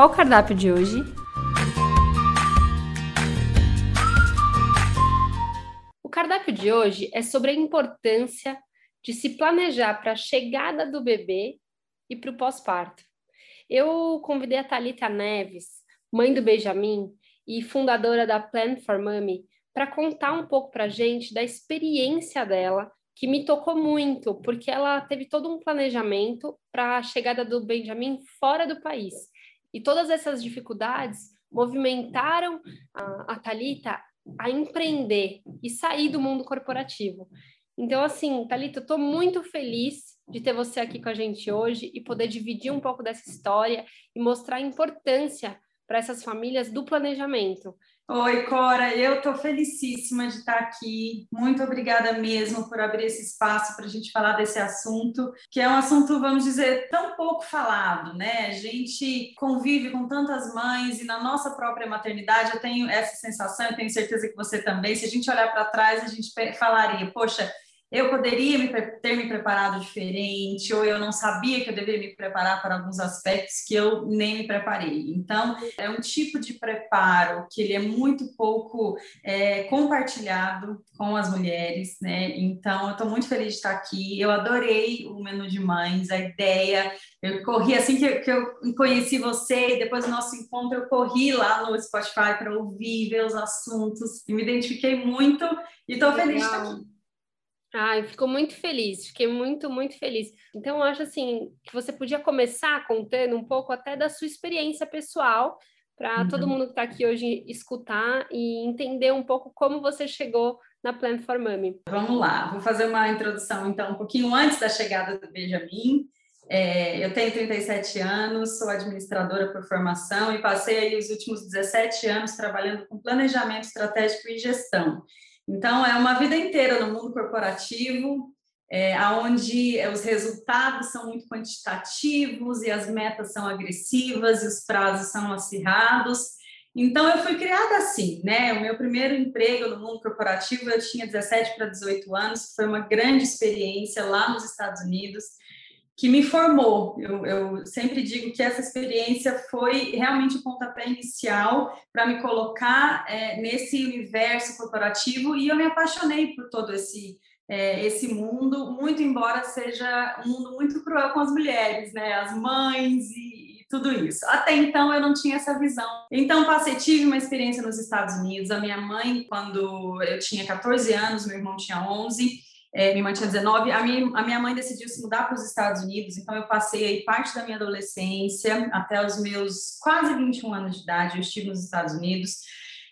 Qual o cardápio de hoje? O cardápio de hoje é sobre a importância de se planejar para a chegada do bebê e para o pós-parto. Eu convidei a Talita Neves, mãe do Benjamin e fundadora da Plan for Mommy, para contar um pouco para a gente da experiência dela, que me tocou muito, porque ela teve todo um planejamento para a chegada do Benjamin fora do país. E todas essas dificuldades movimentaram a, a Talita a empreender e sair do mundo corporativo. Então, assim, Thalita, eu estou muito feliz de ter você aqui com a gente hoje e poder dividir um pouco dessa história e mostrar a importância para essas famílias do planejamento. Oi, Cora, eu estou felicíssima de estar aqui. Muito obrigada mesmo por abrir esse espaço para a gente falar desse assunto, que é um assunto, vamos dizer, tão pouco falado, né? A gente convive com tantas mães e na nossa própria maternidade eu tenho essa sensação, eu tenho certeza que você também. Se a gente olhar para trás, a gente falaria, poxa eu poderia me, ter me preparado diferente, ou eu não sabia que eu deveria me preparar para alguns aspectos que eu nem me preparei. Então, é um tipo de preparo que ele é muito pouco é, compartilhado com as mulheres, né? Então, eu estou muito feliz de estar aqui. Eu adorei o menu de mães, a ideia. Eu corri assim que, que eu conheci você, e depois do nosso encontro, eu corri lá no Spotify para ouvir, ver os assuntos, e me identifiquei muito e estou feliz de estar aqui. Ai, ficou muito feliz, fiquei muito, muito feliz. Então, eu acho assim que você podia começar contando um pouco até da sua experiência pessoal, para uhum. todo mundo que está aqui hoje escutar e entender um pouco como você chegou na Plan for Mommy. Vamos lá, vou fazer uma introdução então um pouquinho antes da chegada do Benjamin. É, eu tenho 37 anos, sou administradora por formação e passei aí os últimos 17 anos trabalhando com planejamento estratégico e gestão. Então, é uma vida inteira no mundo corporativo, é, onde os resultados são muito quantitativos e as metas são agressivas e os prazos são acirrados. Então, eu fui criada assim, né? O meu primeiro emprego no mundo corporativo, eu tinha 17 para 18 anos, foi uma grande experiência lá nos Estados Unidos que me formou. Eu, eu, sempre digo que essa experiência foi realmente o pontapé inicial para me colocar é, nesse universo corporativo e eu me apaixonei por todo esse é, esse mundo, muito embora seja um mundo muito cruel com as mulheres, né, as mães e, e tudo isso. Até então eu não tinha essa visão. Então passei tive uma experiência nos Estados Unidos. A minha mãe, quando eu tinha 14 anos, meu irmão tinha 11 é, minha mãe tinha 19, a minha, a minha mãe decidiu se mudar para os Estados Unidos, então eu passei aí parte da minha adolescência até os meus quase 21 anos de idade, eu estive nos Estados Unidos,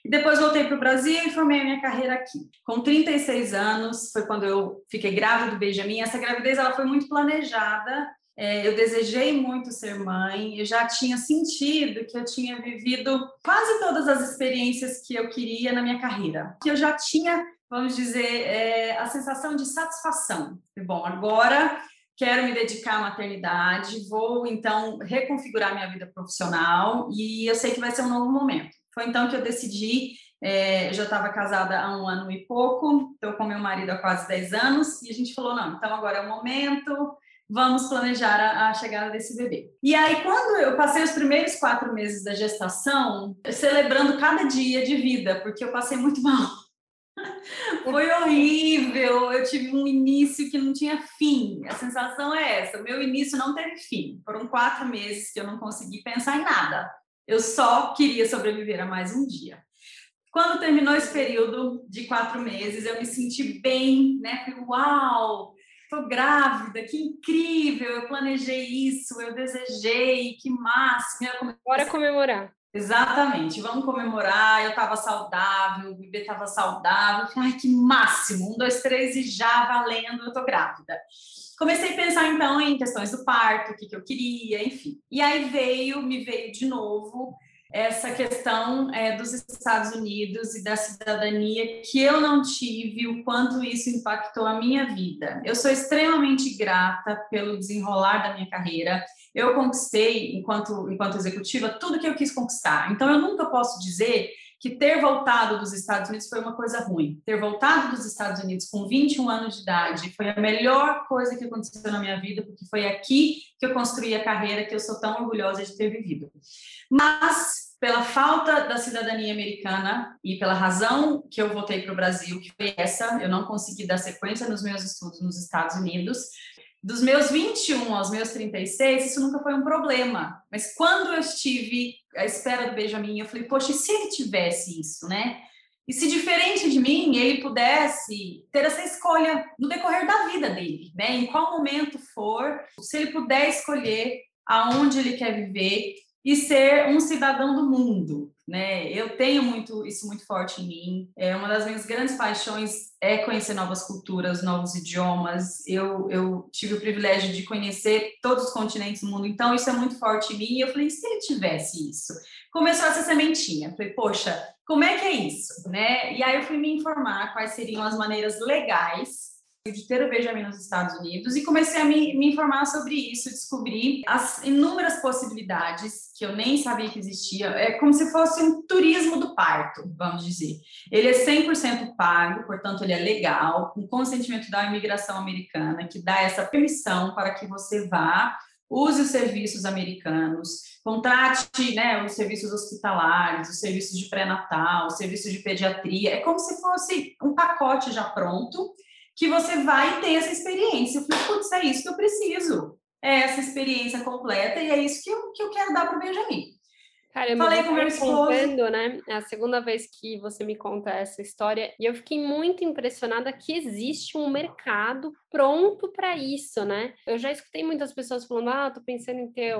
e depois voltei para o Brasil e formei a minha carreira aqui. Com 36 anos, foi quando eu fiquei grávida do Benjamin, essa gravidez ela foi muito planejada, é, eu desejei muito ser mãe, eu já tinha sentido que eu tinha vivido quase todas as experiências que eu queria na minha carreira, que eu já tinha vamos dizer, é, a sensação de satisfação. Bom, agora quero me dedicar à maternidade, vou então reconfigurar minha vida profissional e eu sei que vai ser um novo momento. Foi então que eu decidi, é, eu já estava casada há um ano e pouco, estou com meu marido há quase 10 anos, e a gente falou, não, então agora é o momento, vamos planejar a, a, chegada desse bebê. E aí, quando eu passei os primeiros quatro meses da gestação, celebrando cada dia de vida, porque eu passei muito mal. Foi horrível. Eu tive um início que não tinha fim. A sensação é essa. O meu início não teve fim. Foram quatro meses que eu não consegui pensar em nada. Eu só queria sobreviver a mais um dia. Quando terminou esse período de quatro meses, eu me senti bem, né? Falei, uau, tô grávida, que incrível! Eu planejei isso, eu desejei, que máximo. Bora comemorar. Exatamente, vamos comemorar. Eu estava saudável, o bebê estava saudável. Ai, que máximo! Um, dois, três e já valendo, eu tô grávida. comecei a pensar então em questões do parto, o que, que eu queria, enfim. E aí veio, me veio de novo essa questão é, dos Estados Unidos e da cidadania que eu não tive, o quanto isso impactou a minha vida. Eu sou extremamente grata pelo desenrolar da minha carreira. Eu conquistei, enquanto, enquanto executiva, tudo que eu quis conquistar. Então, eu nunca posso dizer que ter voltado dos Estados Unidos foi uma coisa ruim. Ter voltado dos Estados Unidos com 21 anos de idade foi a melhor coisa que aconteceu na minha vida, porque foi aqui que eu construí a carreira que eu sou tão orgulhosa de ter vivido. Mas, pela falta da cidadania americana e pela razão que eu voltei para o Brasil, que foi essa, eu não consegui dar sequência nos meus estudos nos Estados Unidos, dos meus 21 aos meus 36, isso nunca foi um problema. Mas quando eu estive à espera do Benjamin, eu falei, poxa, e se ele tivesse isso, né? E se diferente de mim, ele pudesse ter essa escolha no decorrer da vida dele, né? Em qual momento for, se ele puder escolher aonde ele quer viver e ser um cidadão do mundo, né? Eu tenho muito isso muito forte em mim. É uma das minhas grandes paixões é conhecer novas culturas, novos idiomas. Eu, eu tive o privilégio de conhecer todos os continentes do mundo, então isso é muito forte em mim. E eu falei, se ele tivesse isso? Começou essa sementinha. Falei, poxa, como é que é isso, né? E aí eu fui me informar quais seriam as maneiras legais de ter o Benjamin nos Estados Unidos e comecei a me, me, informar sobre isso, descobri as inúmeras possibilidades que eu nem sabia que existia. É como se fosse um turismo do parto, vamos dizer. Ele é 100% pago, portanto, ele é legal, com consentimento da imigração americana, que dá essa permissão para que você vá use os serviços americanos, contrate né, os serviços hospitalares, os serviços de pré-natal, os serviços de pediatria. É como se fosse um pacote já pronto que você vai ter essa experiência. Eu falei, putz, é isso que eu preciso. É essa experiência completa e é isso que eu, que eu quero dar para o Benjamin. Caramba, Falei com meu esposo. Contando, né? É a segunda vez que você me conta essa história e eu fiquei muito impressionada que existe um mercado pronto para isso, né? Eu já escutei muitas pessoas falando: "Ah, tô pensando em ter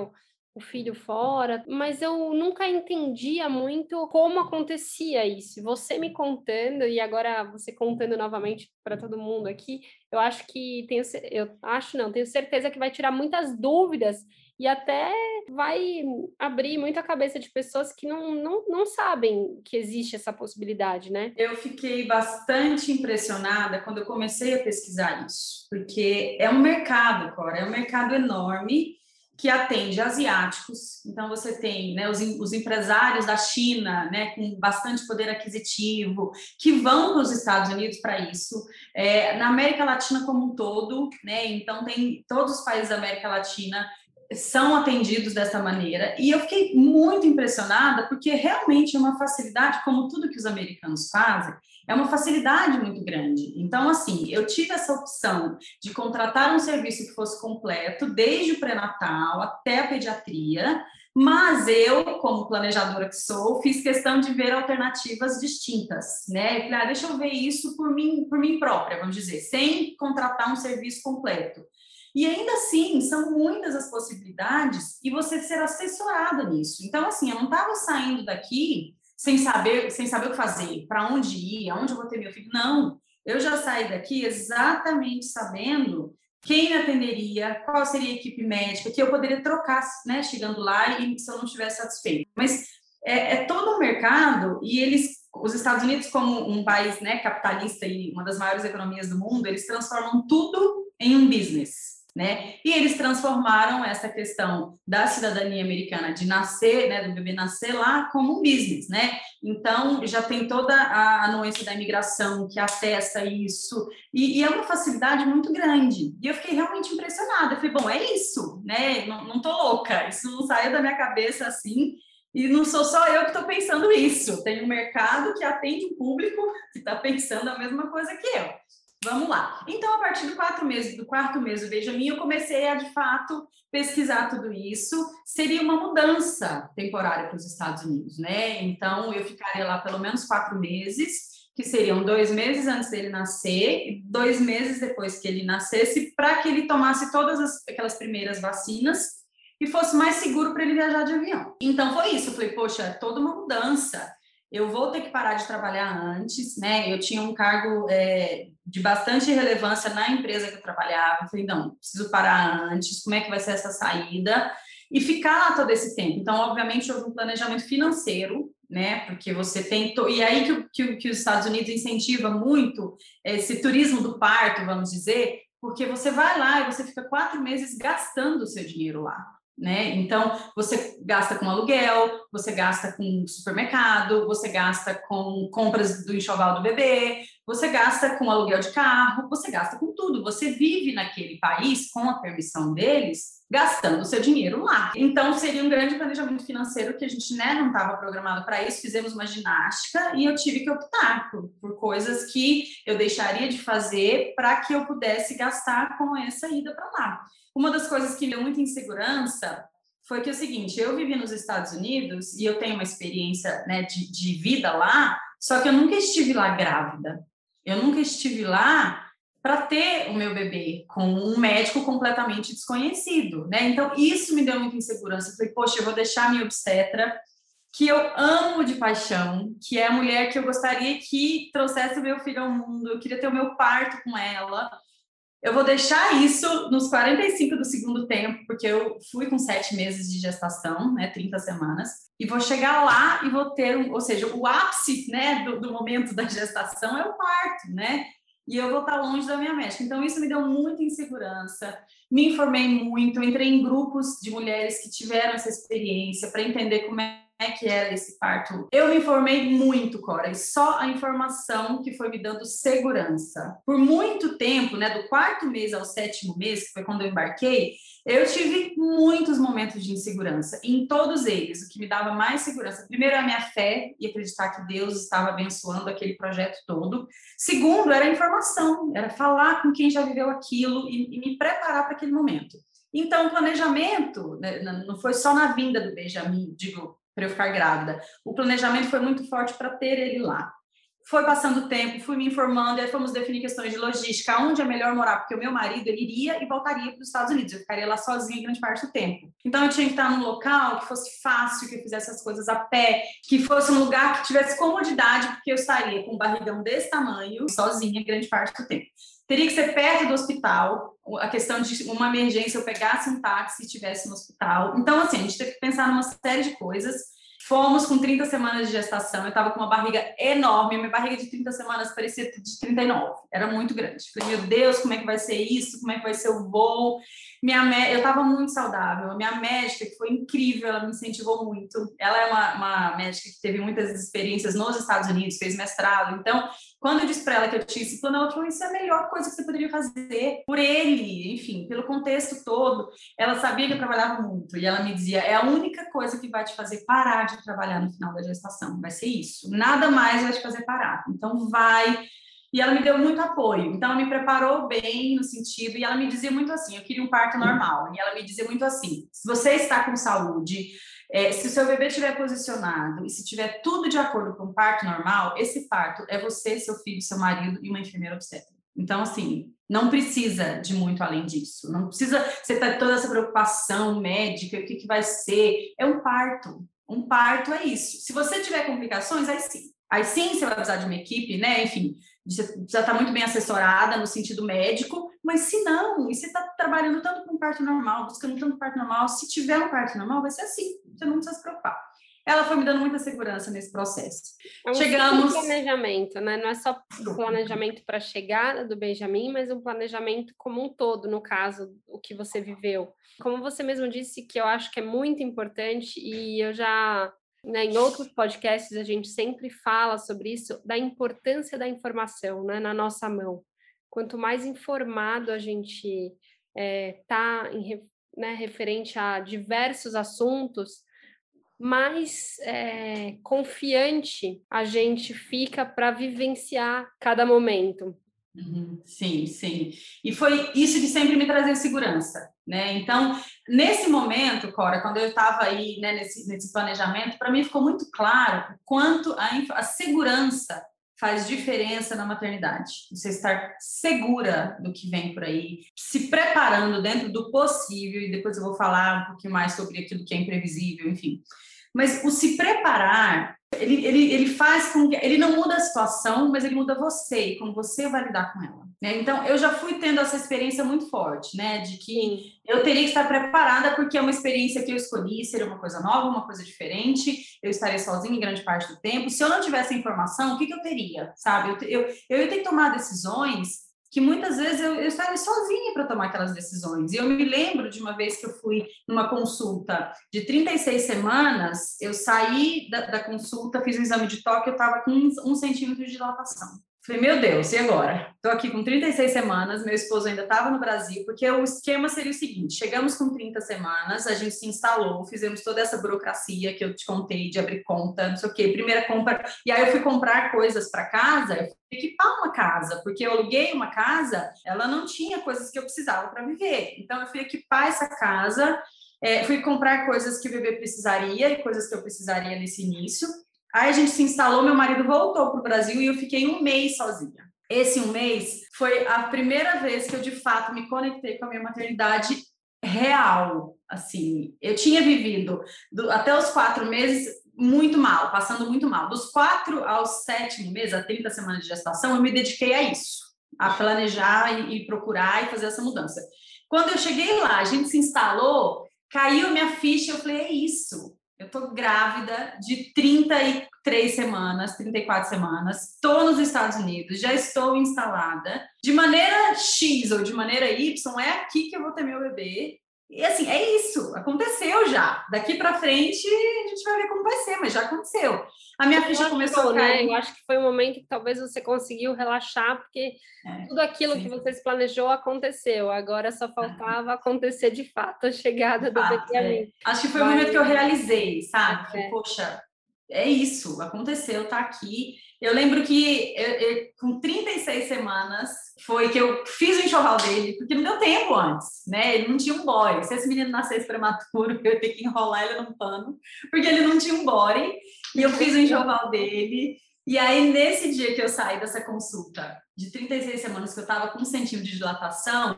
o filho fora, mas eu nunca entendia muito como acontecia isso. Você me contando e agora você contando novamente para todo mundo aqui, eu acho que tenho, eu acho não, tenho certeza que vai tirar muitas dúvidas e até vai abrir muito a cabeça de pessoas que não, não, não sabem que existe essa possibilidade, né? Eu fiquei bastante impressionada quando eu comecei a pesquisar isso, porque é um mercado, Cora, é um mercado enorme que atende asiáticos. Então, você tem né, os, os, empresários da China, né, com bastante poder aquisitivo, que vão para os Estados Unidos para isso. É, na América Latina como um todo, né, então, tem todos os países da América Latina são atendidos dessa maneira. E eu fiquei muito impressionada, porque realmente é uma facilidade, como tudo que os americanos fazem, é uma facilidade muito grande. Então, assim, eu tive essa opção de contratar um serviço que fosse completo, desde o pré-natal até a pediatria, mas eu, como planejadora que sou, fiz questão de ver alternativas distintas, né? falei, ah, deixa eu ver isso por mim, por mim própria, vamos dizer, sem contratar um serviço completo. E ainda assim, são muitas as possibilidades e você ser assessorada nisso. Então, assim, eu não estava saindo daqui sem saber, sem saber o que fazer, para onde ir, aonde eu vou ter meu filho. Não, eu já saí daqui exatamente sabendo quem me atenderia, qual seria a equipe médica, que eu poderia trocar, né, chegando lá e se eu não estivesse satisfeito. Mas é, é todo um mercado e eles os Estados Unidos, como um país né, capitalista e uma das maiores economias do mundo, eles transformam tudo em um business né? E eles transformaram essa questão da cidadania americana de nascer, né, do bebê nascer lá como um business, né? Então já tem toda a anuência da imigração que atesta isso e, e, é uma facilidade muito grande. E eu fiquei realmente impressionada. Eu falei, bom, é isso, né? Não, não tô louca, isso não saiu da minha cabeça assim. E não sou só eu que estou pensando isso. Tem um mercado que atende o público que está pensando a mesma coisa que eu. Vamos lá. Então, a partir do quarto mês, do quarto mês do Benjamin, eu comecei a, de fato, pesquisar tudo isso. Seria uma mudança temporária para os Estados Unidos, né? Então, eu ficaria lá pelo menos quatro meses, que seriam dois meses antes dele nascer dois meses depois que ele nascesse, para que ele tomasse todas as, aquelas primeiras vacinas e fosse mais seguro para ele viajar de avião. Então, foi isso. Eu falei, poxa, é toda uma mudança eu vou ter que parar de trabalhar antes, né? Eu tinha um cargo é, de bastante relevância na empresa que eu trabalhava. Eu falei, não, preciso parar antes, como é que vai ser essa saída? E ficar lá todo esse tempo. Então, obviamente, houve um planejamento financeiro, né? Porque você tem. E aí que, que, que os Estados Unidos incentiva muito esse turismo do parto, vamos dizer, porque você vai lá e você fica quatro meses gastando o seu dinheiro lá né? Então, você gasta com aluguel, você gasta com supermercado, você gasta com compras do enxoval do bebê, você gasta com aluguel de carro, você gasta com tudo. Você vive naquele país com a permissão deles, gastando o seu dinheiro lá. Então, seria um grande planejamento financeiro que a gente né, não estava programado para isso. Fizemos uma ginástica e eu tive que optar por, por coisas que eu deixaria de fazer para que eu pudesse gastar com essa ida para lá. Uma das coisas que me deu muita insegurança foi que é o seguinte, eu vivi nos Estados Unidos e eu tenho uma experiência né, de, de vida lá, só que eu nunca estive lá grávida. Eu nunca estive lá para ter o meu bebê com um médico completamente desconhecido, né? Então isso me deu muita insegurança. Eu falei, poxa, eu vou deixar minha obstetra que eu amo de paixão, que é a mulher que eu gostaria que trouxesse o meu filho ao mundo. Eu queria ter o meu parto com ela. Eu vou deixar isso nos 45 do segundo tempo, porque eu fui com sete meses de gestação, né, 30 semanas, e vou chegar lá e vou ter, ou seja, o ápice, né, do, do momento da gestação é o parto, né? E eu vou estar longe da minha médica. Então, isso me deu muita insegurança. Me informei muito, entrei em grupos de mulheres que tiveram essa experiência para entender como é é que era esse parto. Eu me informei muito, Cora, e só a informação que foi me dando segurança. Por muito tempo, né, do quarto mês ao sétimo mês, que foi quando eu embarquei, eu tive muitos momentos de insegurança. E em todos eles, o que me dava mais segurança, primeiro, a minha fé e acreditar que Deus estava abençoando aquele projeto todo. Segundo, era a informação, era falar com quem já viveu aquilo e, e me preparar para aquele momento. Então, o planejamento né, não foi só na vinda do Benjamin, digo, para eu ficar grávida. O planejamento foi muito forte para ter ele lá. Foi passando o tempo, fui me informando, e aí fomos definir questões de logística, onde é melhor morar, porque o meu marido ele iria e voltaria para os Estados Unidos, eu ficaria lá sozinha grande parte do tempo. Então eu tinha que estar num local que fosse fácil, que eu fizesse as coisas a pé, que fosse um lugar que tivesse comodidade, porque eu estaria com um barrigão desse tamanho, sozinha grande parte do tempo. Teria que ser perto do hospital, a questão de uma emergência, eu pegasse um táxi e estivesse no hospital. Então, assim, a gente teve que pensar numa série de coisas. Fomos com 30 semanas de gestação, eu estava com uma barriga enorme, minha barriga de 30 semanas parecia de 39, era muito grande. Falei, meu Deus, como é que vai ser isso? Como é que vai ser o voo? Minha, eu estava muito saudável, a minha médica, que foi incrível, ela me incentivou muito. Ela é uma, uma médica que teve muitas experiências nos Estados Unidos, fez mestrado, então quando eu disse para ela que eu tinha esse plano, ela falou: Isso é a melhor coisa que você poderia fazer por ele, enfim, pelo contexto todo. Ela sabia que eu trabalhava muito e ela me dizia: É a única coisa que vai te fazer parar de trabalhar no final da gestação, vai ser isso. Nada mais vai te fazer parar. Então, vai. E ela me deu muito apoio. Então, ela me preparou bem no sentido, e ela me dizia muito assim: eu queria um parto normal. E ela me dizia muito assim: se você está com saúde, é, se o seu bebê estiver posicionado e se tiver tudo de acordo com o parto normal, esse parto é você, seu filho, seu marido e uma enfermeira obstétrica. Então, assim, não precisa de muito além disso. Não precisa você ter toda essa preocupação médica, o que, que vai ser. É um parto. Um parto é isso. Se você tiver complicações, aí sim. Aí sim você vai precisar de uma equipe, né? Enfim, já está muito bem assessorada no sentido médico, mas se não, e você está trabalhando tanto com parto normal, buscando tanto parto normal, se tiver um parto normal, vai ser assim, você não precisa se preocupar. Ela foi me dando muita segurança nesse processo. É um Chegamos. planejamento, né? Não é só planejamento para a chegada do Benjamin, mas um planejamento como um todo, no caso, o que você viveu. Como você mesmo disse, que eu acho que é muito importante, e eu já né, em outros podcasts a gente sempre fala sobre isso, da importância da informação né, na nossa mão. Quanto mais informado a gente está é, né, referente a diversos assuntos, mais é, confiante a gente fica para vivenciar cada momento. Uhum, sim, sim. E foi isso de sempre me trazer segurança, né? Então, nesse momento, Cora, quando eu estava aí né, nesse, nesse planejamento, para mim ficou muito claro o quanto a, a segurança faz diferença na maternidade. Você estar segura do que vem por aí, se preparando dentro do possível, e depois eu vou falar um pouquinho mais sobre aquilo que é imprevisível, enfim Mas o se preparar, ele, ele, ele faz com que. Ele não muda a situação, mas ele muda você e como você vai lidar com ela. Né? Então, eu já fui tendo essa experiência muito forte, né? De que eu teria que estar preparada, porque é uma experiência que eu escolhi, seria uma coisa nova, uma coisa diferente, eu estaria sozinha em grande parte do tempo. Se eu não tivesse informação, o que, que eu teria? Sabe? Eu, eu, eu ia ter que tomar decisões que muitas vezes eu, eu estaria sozinha para tomar aquelas decisões. E eu me lembro de uma vez que eu fui numa consulta de 36 semanas, eu saí da, da consulta, fiz um exame de toque, eu estava com um, um centímetro de dilatação. Falei, meu Deus, e agora? Estou aqui com 36 semanas, meu esposo ainda estava no Brasil, porque o esquema seria o seguinte: chegamos com 30 semanas, a gente se instalou, fizemos toda essa burocracia que eu te contei de abrir conta, não sei o quê, primeira compra. E aí eu fui comprar coisas para casa, eu fui equipar uma casa, porque eu aluguei uma casa, ela não tinha coisas que eu precisava para viver. Então eu fui equipar essa casa. É, fui comprar coisas que o bebê precisaria e coisas que eu precisaria nesse início. Aí a gente se instalou, meu marido voltou para o Brasil e eu fiquei um mês sozinha. Esse um mês foi a primeira vez que eu de fato me conectei com a minha maternidade real. Assim, eu tinha vivido do, até os quatro meses muito mal, passando muito mal. Dos quatro aos sétimo mês, a 30 semanas de gestação, eu me dediquei a isso, a planejar e, e procurar e fazer essa mudança. Quando eu cheguei lá, a gente se instalou, caiu minha ficha, eu falei, é isso eu estou grávida de 33 semanas, 34 semanas, estou nos Estados Unidos, já estou instalada. De maneira X ou de maneira Y, é aqui que eu vou ter meu bebê. E assim, é isso, aconteceu já. Daqui para frente a gente vai ver como vai ser, mas já aconteceu. A minha ficha começou a cair. Né? Eu acho que foi um momento que talvez você conseguiu relaxar, porque é, tudo aquilo sim. que você se planejou aconteceu. Agora só faltava é. acontecer de fato a chegada do bebê é. Acho que foi o momento que eu realizei, sabe? É. Poxa, é isso, aconteceu, tá aqui. Eu lembro que eu, eu, com 36 semanas foi que eu fiz o enxoval dele, porque não deu tempo antes, né? Ele não tinha um body. Se esse menino nascesse prematuro, eu ia ter que enrolar ele num pano, porque ele não tinha um body. E eu fiz o enxoval dele. E aí, nesse dia que eu saí dessa consulta de 36 semanas, que eu estava com um centímetro de dilatação,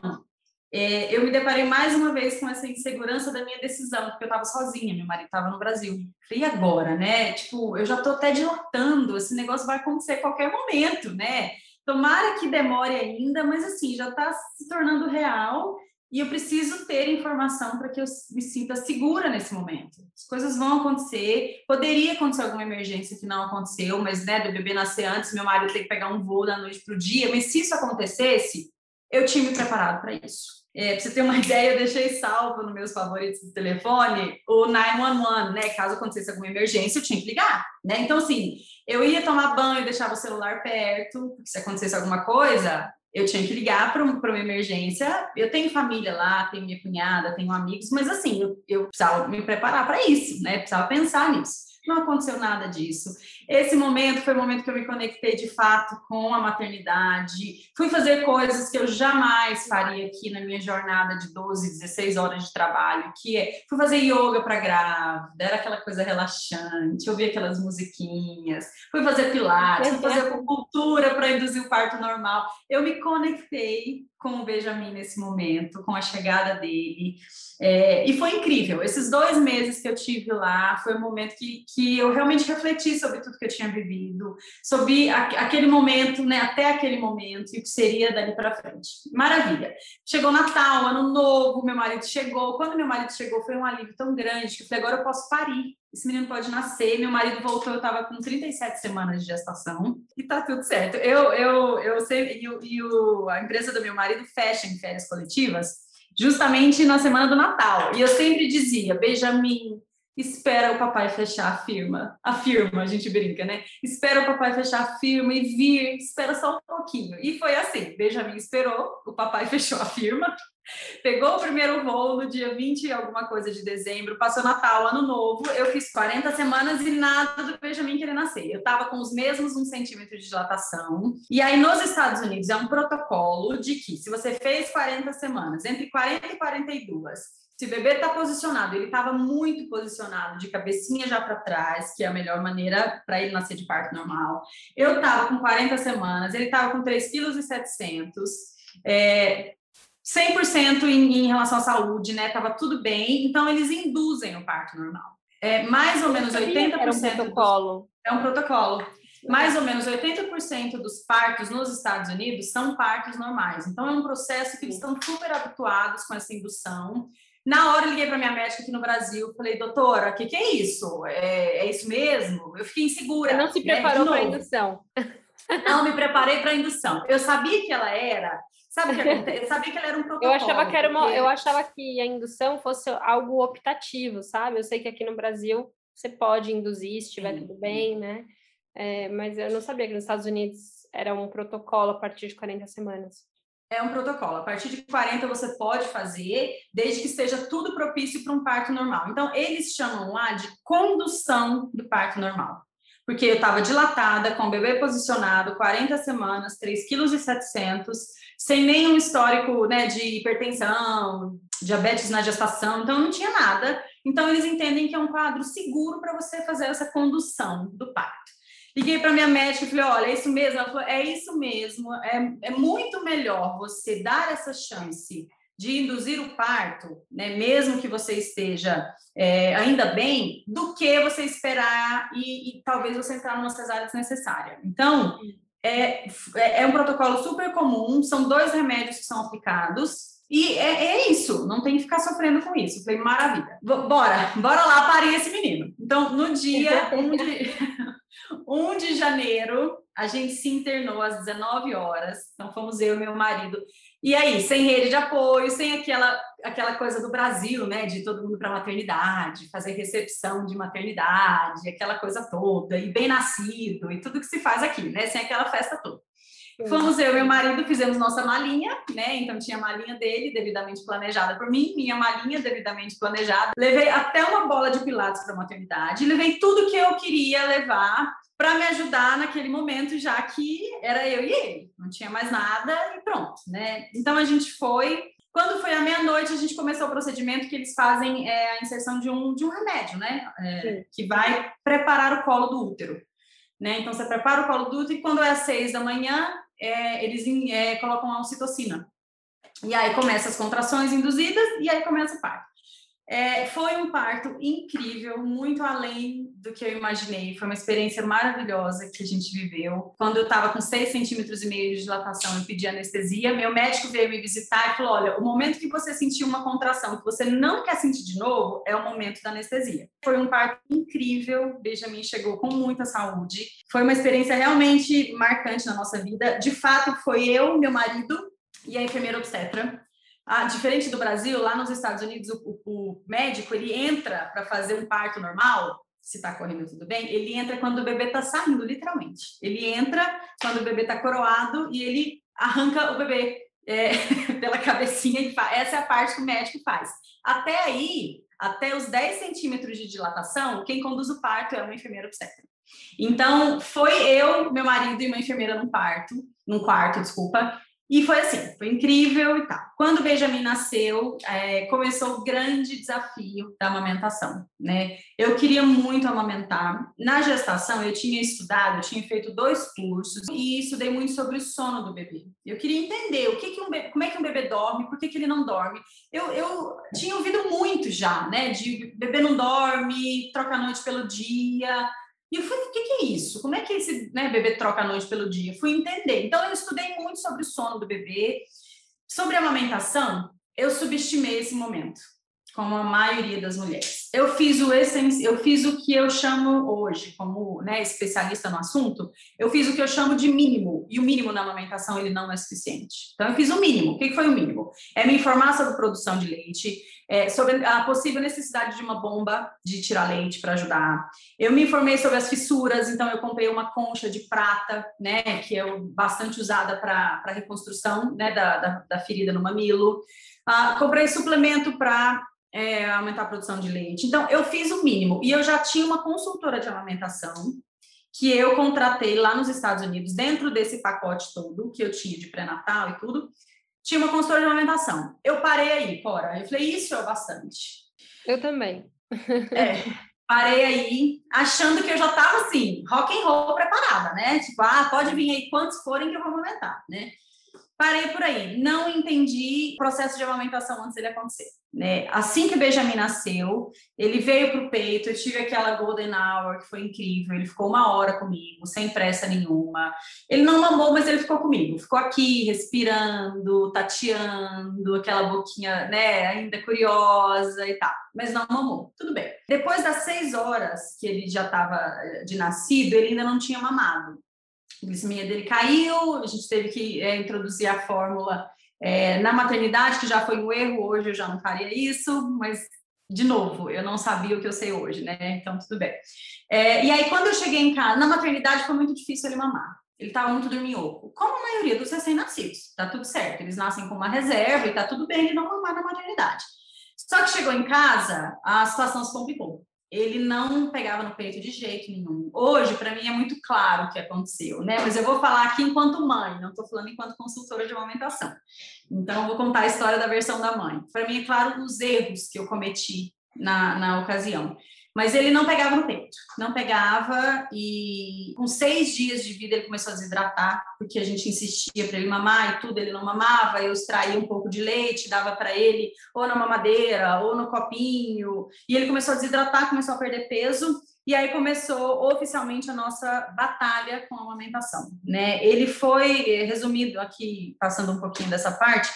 é, eu me deparei mais uma vez com essa insegurança da minha decisão, porque eu estava sozinha, meu marido estava no Brasil. E agora, né? Tipo, eu já estou até dilatando, esse negócio vai acontecer a qualquer momento, né? Tomara que demore ainda, mas assim, já está se tornando real e eu preciso ter informação para que eu me sinta segura nesse momento. As coisas vão acontecer, poderia acontecer alguma emergência que não aconteceu, mas né, do bebê nascer antes, meu marido ter que pegar um voo da noite para o dia, mas se isso acontecesse, eu tinha me preparado para isso. É, para você ter uma ideia, eu deixei salvo nos meus favoritos do telefone o 911, né? Caso acontecesse alguma emergência, eu tinha que ligar, né? Então, assim, eu ia tomar banho, deixava o celular perto, se acontecesse alguma coisa, eu tinha que ligar para uma emergência. Eu tenho família lá, tenho minha cunhada, tenho amigos, mas assim, eu, eu precisava me preparar para isso, né? Precisava pensar nisso. Não aconteceu nada disso. Esse momento foi o momento que eu me conectei de fato com a maternidade. Fui fazer coisas que eu jamais faria aqui na minha jornada de 12, 16 horas de trabalho, que é fui fazer yoga para grávida, era aquela coisa relaxante, ouvir aquelas musiquinhas, fui fazer pilates, fui fazer acupuntura para induzir o parto normal. Eu me conectei com o Benjamin nesse momento, com a chegada dele. É, e foi incrível. Esses dois meses que eu tive lá foi um momento que, que eu realmente refleti sobre tudo que eu tinha vivido, sobre a, aquele momento, né, até aquele momento e o que seria dali para frente. Maravilha. Chegou Natal, Ano Novo, meu marido chegou. Quando meu marido chegou, foi um alívio tão grande que eu falei: agora eu posso parir esse menino pode nascer. Meu marido voltou, eu estava com 37 semanas de gestação e tá tudo certo. Eu, eu, eu sei, e, e o, a empresa do meu marido fecha em férias coletivas justamente na semana do Natal. E eu sempre dizia, Benjamin, espera o papai fechar a firma. A firma, a gente brinca, né? Espera o papai fechar a firma e vir, espera só um pouquinho. E foi assim, Benjamin esperou, o papai fechou a firma, Pegou o primeiro voo no dia 20 e alguma coisa de dezembro, passou Natal, Ano Novo, eu fiz 40 semanas e nada do Benjamin querer nascer. Eu estava com os mesmos um centímetro de dilatação. E aí, nos Estados Unidos, é um protocolo de que se você fez 40 semanas, entre 40 e 42, se o bebê está posicionado, ele estava muito posicionado, de cabecinha já para trás, que é a melhor maneira para ele nascer de parto normal. Eu estava com 40 semanas, ele estava com 3,7 kg. É, 100% em, em relação à saúde, né? Tava tudo bem, então eles induzem o parto normal. é, mais ou menos 80%. Era um protocolo. É um protocolo. Mais ou menos 80% dos partos nos Estados Unidos são partos normais. Então, é um processo que eles estão super habituados com essa indução. Na hora, eu liguei para minha médica aqui no Brasil, falei, doutora, o que, que, é isso? É, é, isso mesmo? Eu fiquei insegura. Você não se né, preparou né? para a indução. Não me preparei para a indução. Eu sabia que ela era Sabe o que acontece? Eu sabia que ela era um protocolo. Eu achava que era uma, porque... eu achava que a indução fosse algo optativo, sabe? Eu sei que aqui no Brasil você pode induzir se estiver tudo bem, né? É, mas eu não sabia que nos Estados Unidos era um protocolo a partir de 40 semanas. É um protocolo. A partir de 40 você pode fazer, desde que esteja tudo propício para um parto normal. Então, eles chamam lá de condução do parto normal porque eu estava dilatada, com o bebê posicionado, 40 semanas, 3,7 kg, sem nenhum histórico né, de hipertensão, diabetes na gestação, então não tinha nada. Então eles entendem que é um quadro seguro para você fazer essa condução do parto. Liguei para minha médica e falei: olha, é isso mesmo? Ela falou: é isso mesmo, é, é muito melhor você dar essa chance de induzir o parto, né, mesmo que você esteja é, ainda bem, do que você esperar e, e, talvez você entrar numa cesárea desnecessária. Então, é, é, é um protocolo super comum, são dois remédios que são aplicados, e é, é, isso, não tem que ficar sofrendo com isso. falei, maravilha. Bora, bora lá parir esse menino. Então, no dia 1 de, 1 de janeiro, a gente se internou às 19 horas. Então, fomos eu e meu marido. E aí, sem rede de apoio, sem aquela, aquela coisa do Brasil, né, de todo mundo para maternidade, fazer recepção de maternidade, aquela coisa toda, e bem nascido, e tudo que se faz aqui, né, sem aquela festa toda. Fomos eu e meu marido, fizemos nossa malinha, né? Então tinha a malinha dele, devidamente planejada por mim, minha malinha devidamente planejada. Levei até uma bola de pilates para a maternidade, levei tudo que eu queria levar para me ajudar naquele momento, já que era eu e ele, não tinha mais nada e pronto, né? Então a gente foi. Quando foi à meia-noite, a gente começou o procedimento que eles fazem é, a inserção de um, de um remédio, né? É, que vai preparar o colo do útero. Né? Então, você prepara o colo do útero e quando é às seis da manhã, é, eles é, colocam a ocitocina. E aí começam as contrações induzidas e aí começa o parto. É, foi um parto incrível, muito além do que eu imaginei. Foi uma experiência maravilhosa que a gente viveu. Quando eu estava com 6 centímetros e meio de dilatação, eu pedi anestesia. Meu médico veio me visitar e falou: Olha, o momento que você sentiu uma contração que você não quer sentir de novo é o momento da anestesia. Foi um parto incrível. Benjamin chegou com muita saúde. Foi uma experiência realmente marcante na nossa vida. De fato, foi eu, meu marido e a enfermeira obstetra ah, diferente do Brasil, lá nos Estados Unidos, o, o médico ele entra para fazer um parto normal, se está correndo tudo bem, ele entra quando o bebê está saindo, literalmente. Ele entra quando o bebê está coroado e ele arranca o bebê é, pela cabecinha e faz. Essa é a parte que o médico faz. Até aí, até os 10 centímetros de dilatação, quem conduz o parto é uma enfermeira obstétrica. Então, foi eu, meu marido e uma enfermeira num parto, num quarto, desculpa, e foi assim, foi incrível e tal. Quando o Benjamin nasceu, é, começou o grande desafio da amamentação, né? Eu queria muito amamentar. Na gestação, eu tinha estudado, eu tinha feito dois cursos e estudei muito sobre o sono do bebê. Eu queria entender o que, que um bebê, como é que um bebê dorme, por que, que ele não dorme. Eu, eu tinha ouvido muito já, né? De bebê não dorme, troca a noite pelo dia, e eu falei, o que, que, é isso? Como é que esse né, bebê troca a noite pelo dia? Fui entender. Então, eu estudei muito sobre o sono do bebê. Sobre a amamentação, eu subestimei esse momento, como a maioria das mulheres. Eu fiz o essenci... eu fiz o que eu chamo hoje, como né, especialista no assunto, eu fiz o que eu chamo de mínimo. E o mínimo na amamentação, ele não é suficiente. Então, eu fiz o mínimo. O que foi o mínimo? É me informar sobre produção de leite, é, sobre a possível necessidade de uma bomba de tirar leite para ajudar. Eu me informei sobre as fissuras, então eu comprei uma concha de prata, né, que é bastante usada para reconstrução né, da, da, da, ferida no mamilo. Ah, comprei suplemento para é, aumentar a produção de leite. Então, eu fiz o mínimo. E eu já tinha uma consultora de amamentação que eu contratei lá nos Estados Unidos, dentro desse pacote todo que eu tinha de pré-natal e tudo, tinha uma consultora de amamentação. Eu parei aí, Cora. Eu falei, isso é bastante. Eu também. É, parei aí, achando que eu já estava assim, rock and roll preparada, né? Tipo, ah, pode vir aí quantos forem que eu vou amamentar, né? Parei por aí. Não entendi o processo de amamentação antes dele acontecer. Né? Assim que o Benjamin nasceu, ele veio para o peito, eu tive aquela golden hour que foi incrível, ele ficou uma hora comigo, sem pressa nenhuma. Ele não mamou, mas ele ficou comigo, ficou aqui, respirando, tateando, aquela boquinha, né, ainda curiosa e tal, mas não mamou, tudo bem. Depois das seis horas que ele já estava eh, de nascido, ele ainda não tinha mamado. A glicemia dele caiu, a gente teve que é, introduzir a fórmula é, na maternidade, que já foi um erro, hoje eu já não faria isso, mas, de novo, eu não sabia o que eu sei hoje, né? Então, tudo bem. É, e aí, quando eu cheguei em casa, na maternidade foi muito difícil ele mamar. Ele estava muito dorminhoco, como a maioria dos recém-nascidos, tá tudo certo. Eles nascem com uma reserva e tá tudo bem ele não mamar na maternidade. Só que chegou em casa, a situação se complicou ele não pegava no peito de jeito nenhum. Hoje, para mim, é muito claro o que aconteceu, né? Mas eu vou falar aqui enquanto mãe, não estou falando enquanto consultora de amamentação. Então, eu vou contar a história da versão da mãe. Para mim, é claro os erros que eu cometi na, na ocasião. Mas ele não pegava no peito, não pegava, e com seis dias de vida ele começou a desidratar, porque a gente insistia para ele mamar e tudo, ele não mamava, eu extraía um pouco de leite, dava para ele, ou na mamadeira, ou no copinho, e ele começou a desidratar, começou a perder peso, e aí começou oficialmente a nossa batalha com a amamentação, né? Ele foi, resumido aqui, passando um pouquinho dessa parte,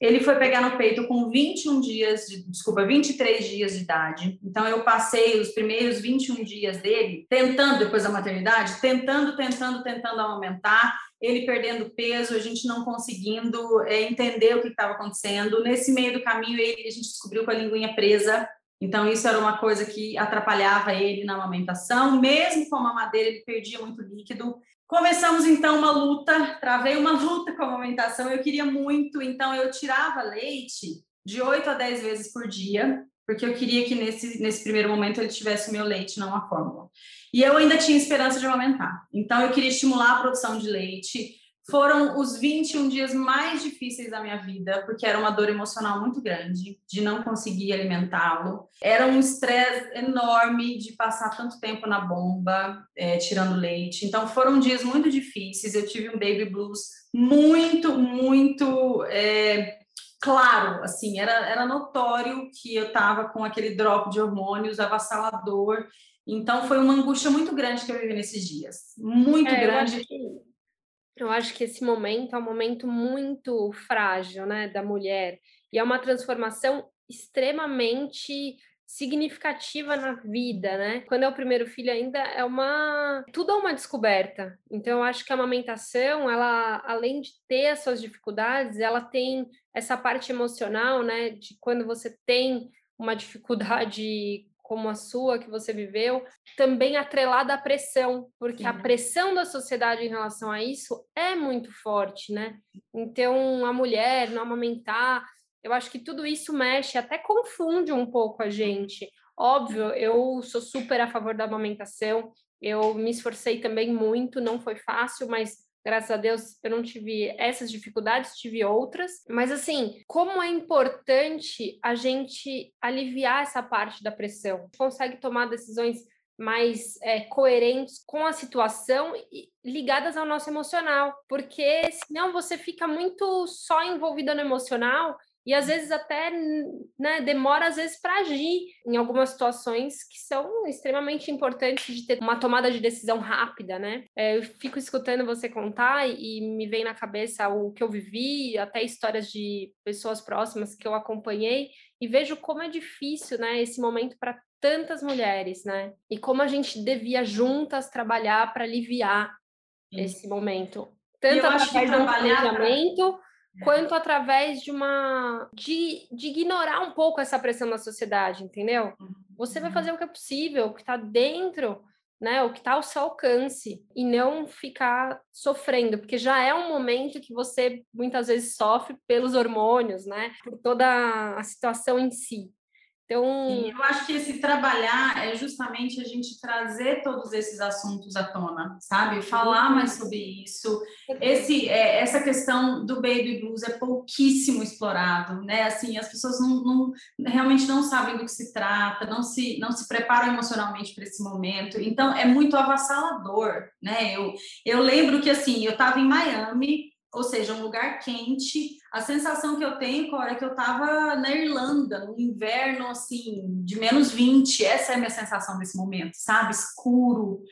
ele foi pegar no peito com 21 dias, de, desculpa, 23 dias de idade. Então eu passei os primeiros 21 dias dele tentando, depois da maternidade, tentando, tentando, tentando amamentar, ele perdendo peso, a gente não conseguindo é, entender o que estava acontecendo. Nesse meio do caminho, ele, a gente descobriu com a linguinha presa, então, isso era uma coisa que atrapalhava ele na amamentação. Mesmo com a mamadeira, ele perdia muito líquido. Começamos, então, uma luta. Travei uma luta com a amamentação. Eu queria muito, então, eu tirava leite de 8 a 10 vezes por dia, porque eu queria que nesse, nesse primeiro momento ele tivesse o meu leite, não a fórmula. E eu ainda tinha esperança de amamentar. Então, eu queria estimular a produção de leite foram os 21 dias mais difíceis da minha vida, porque era uma dor emocional muito grande de não conseguir alimentá-lo. Era um estresse enorme de passar tanto tempo na bomba, é, tirando leite. Então, foram dias muito difíceis. Eu tive um baby blues muito, muito. É, claro, assim, era, era notório que eu estava com aquele drop de hormônios avassalador. Então, foi uma angústia muito grande que eu vivi nesses dias. Muito é, grande. Eu acho que esse momento é um momento muito frágil, né, da mulher, e é uma transformação extremamente significativa na vida, né? Quando é o primeiro filho ainda é uma tudo é uma descoberta. Então eu acho que a amamentação, ela além de ter as suas dificuldades, ela tem essa parte emocional, né, de quando você tem uma dificuldade como a sua que você viveu, também atrelada à pressão, porque Sim. a pressão da sociedade em relação a isso é muito forte, né? Então, a mulher não amamentar, eu acho que tudo isso mexe, até confunde um pouco a gente. Óbvio, eu sou super a favor da amamentação, eu me esforcei também muito, não foi fácil, mas Graças a Deus eu não tive essas dificuldades, tive outras. Mas assim, como é importante a gente aliviar essa parte da pressão. Consegue tomar decisões mais é, coerentes com a situação e ligadas ao nosso emocional, porque senão você fica muito só envolvida no emocional e às vezes até né, demora às vezes para agir em algumas situações que são extremamente importantes de ter uma tomada de decisão rápida, né? É, eu fico escutando você contar e me vem na cabeça o que eu vivi, até histórias de pessoas próximas que eu acompanhei e vejo como é difícil, né, esse momento para tantas mulheres, né? E como a gente devia juntas trabalhar para aliviar Sim. esse momento. Tanto através um planejamento, pra quanto através de uma de, de ignorar um pouco essa pressão da sociedade, entendeu? Você vai fazer o que é possível, o que está dentro, né, o que está ao seu alcance e não ficar sofrendo, porque já é um momento que você muitas vezes sofre pelos hormônios, né, por toda a situação em si. Então, Sim, eu acho que esse trabalhar é justamente a gente trazer todos esses assuntos à tona, sabe? Falar uhum. mais sobre isso. Esse, é, essa questão do baby blues é pouquíssimo explorado, né? Assim, as pessoas não, não, realmente não sabem do que se trata, não se, não se preparam emocionalmente para esse momento. Então, é muito avassalador, né? Eu, eu lembro que assim, eu estava em Miami ou seja, um lugar quente. A sensação que eu tenho, Cora, é que eu estava na Irlanda, no inverno, assim, de menos 20. Essa é a minha sensação desse momento, sabe? Escuro,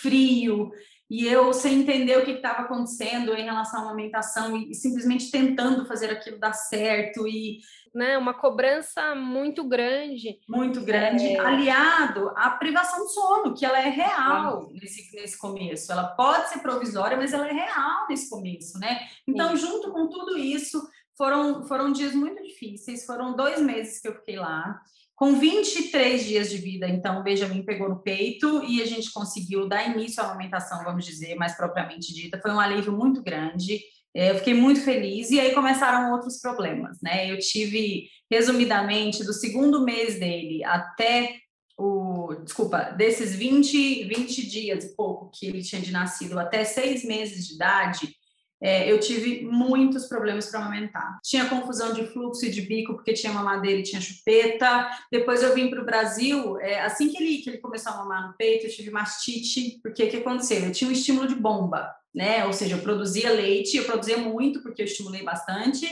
frio, e eu sem entender o que estava acontecendo em relação à amamentação e, e, simplesmente tentando fazer aquilo dar certo e né, uma cobrança muito grande, muito grande, é... aliado à privação de sono, que ela é real nesse, nesse começo. Ela pode ser provisória, mas ela é real nesse começo, né? Então, Sim. junto com tudo isso, foram foram dias muito difíceis. Foram dois meses que eu fiquei lá. Com 23 dias de vida, então, o Benjamin pegou no peito e a gente conseguiu dar início à amamentação, vamos dizer, mais propriamente dita. Foi um alívio muito grande. É, eu fiquei muito feliz e aí começaram outros problemas, né? Eu tive, resumidamente, do segundo mês dele até o, desculpa, desses 20, 20 dias e pouco que ele tinha de nascido até seis meses de idade, é, eu tive muitos problemas para amamentar. Tinha confusão de fluxo e de bico, porque tinha mamadeira e tinha chupeta. Depois eu vim para o Brasil, é, assim que ele, que ele começou a mamar no peito, eu tive mastite, porque o que aconteceu? Eu tinha um estímulo de bomba, né? Ou seja, eu produzia leite, eu produzia muito, porque eu estimulei bastante.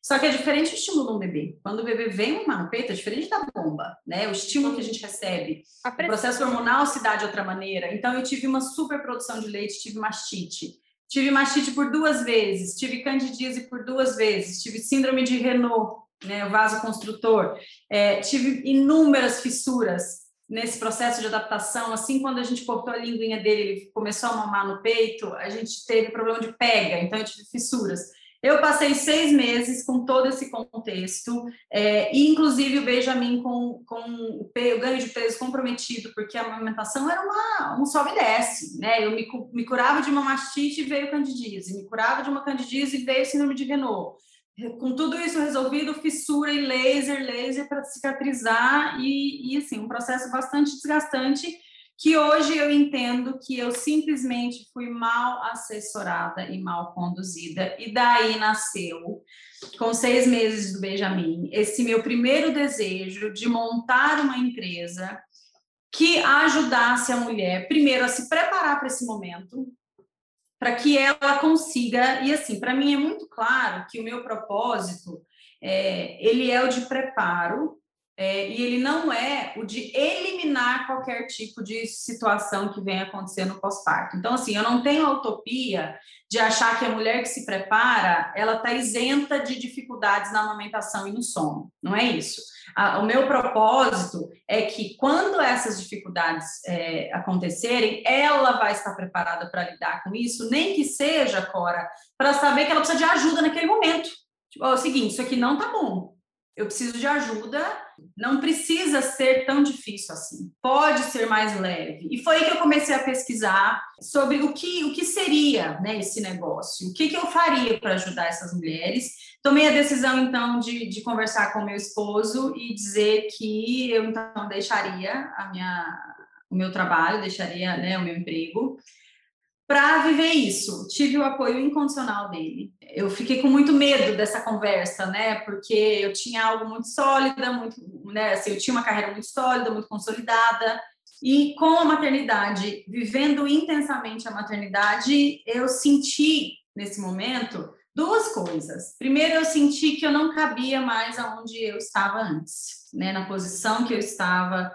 Só que é diferente o estímulo de um bebê. Quando o bebê vem mamar no peito, é diferente da bomba, né? O estímulo que a gente recebe. O processo hormonal se dá de outra maneira. Então, eu tive uma super produção de leite, tive mastite. Tive mastite por duas vezes, tive candidíase por duas vezes, tive síndrome de Renault, né, vaso construtor, é, tive inúmeras fissuras nesse processo de adaptação. Assim, quando a gente cortou a linguinha dele, ele começou a mamar no peito, a gente teve problema de pega, então eu tive fissuras. Eu passei seis meses com todo esse contexto, é, e inclusive o Benjamin com, com o, o, ganho de peso comprometido, porque a amamentação era uma, um sobe e desce, né? Eu me, me curava de uma mastite e veio candidíase, me curava de uma candidíase e veio síndrome de Renault. Com tudo isso resolvido, fissura e laser, laser para cicatrizar, e, e assim, um processo bastante desgastante que hoje eu entendo que eu simplesmente fui mal assessorada e mal conduzida, e daí nasceu, com seis meses do Benjamin, esse meu primeiro desejo de montar uma empresa que ajudasse a mulher, primeiro, a se preparar para esse momento, para que ela consiga, e assim, para mim é muito claro que o meu propósito, é, ele é o de preparo é, e ele não é o de eliminar qualquer tipo de situação que venha acontecer no pós-parto. Então, assim, eu não tenho a utopia de achar que a mulher que se prepara, ela está isenta de dificuldades na amamentação e no sono. Não é isso. A, o meu propósito é que, quando essas dificuldades é, acontecerem, ela vai estar preparada para lidar com isso, nem que seja, Cora, para saber que ela precisa de ajuda naquele momento. Tipo, é o seguinte, isso aqui não tá bom eu preciso de ajuda, não precisa ser tão difícil assim, pode ser mais leve. E foi aí que eu comecei a pesquisar sobre o que, o que seria né, esse negócio, o que, que eu faria para ajudar essas mulheres. Tomei a decisão, então, de, de conversar com meu esposo e dizer que eu, então, deixaria a minha, o meu trabalho, deixaria né, o meu emprego para viver isso. Tive o apoio incondicional dele. Eu fiquei com muito medo dessa conversa, né? Porque eu tinha algo muito sólida, muito, né? Assim, eu tinha uma carreira muito sólida, muito consolidada. E com a maternidade, vivendo intensamente a maternidade, eu senti nesse momento duas coisas. Primeiro, eu senti que eu não cabia mais aonde eu estava antes, né? Na posição que eu estava,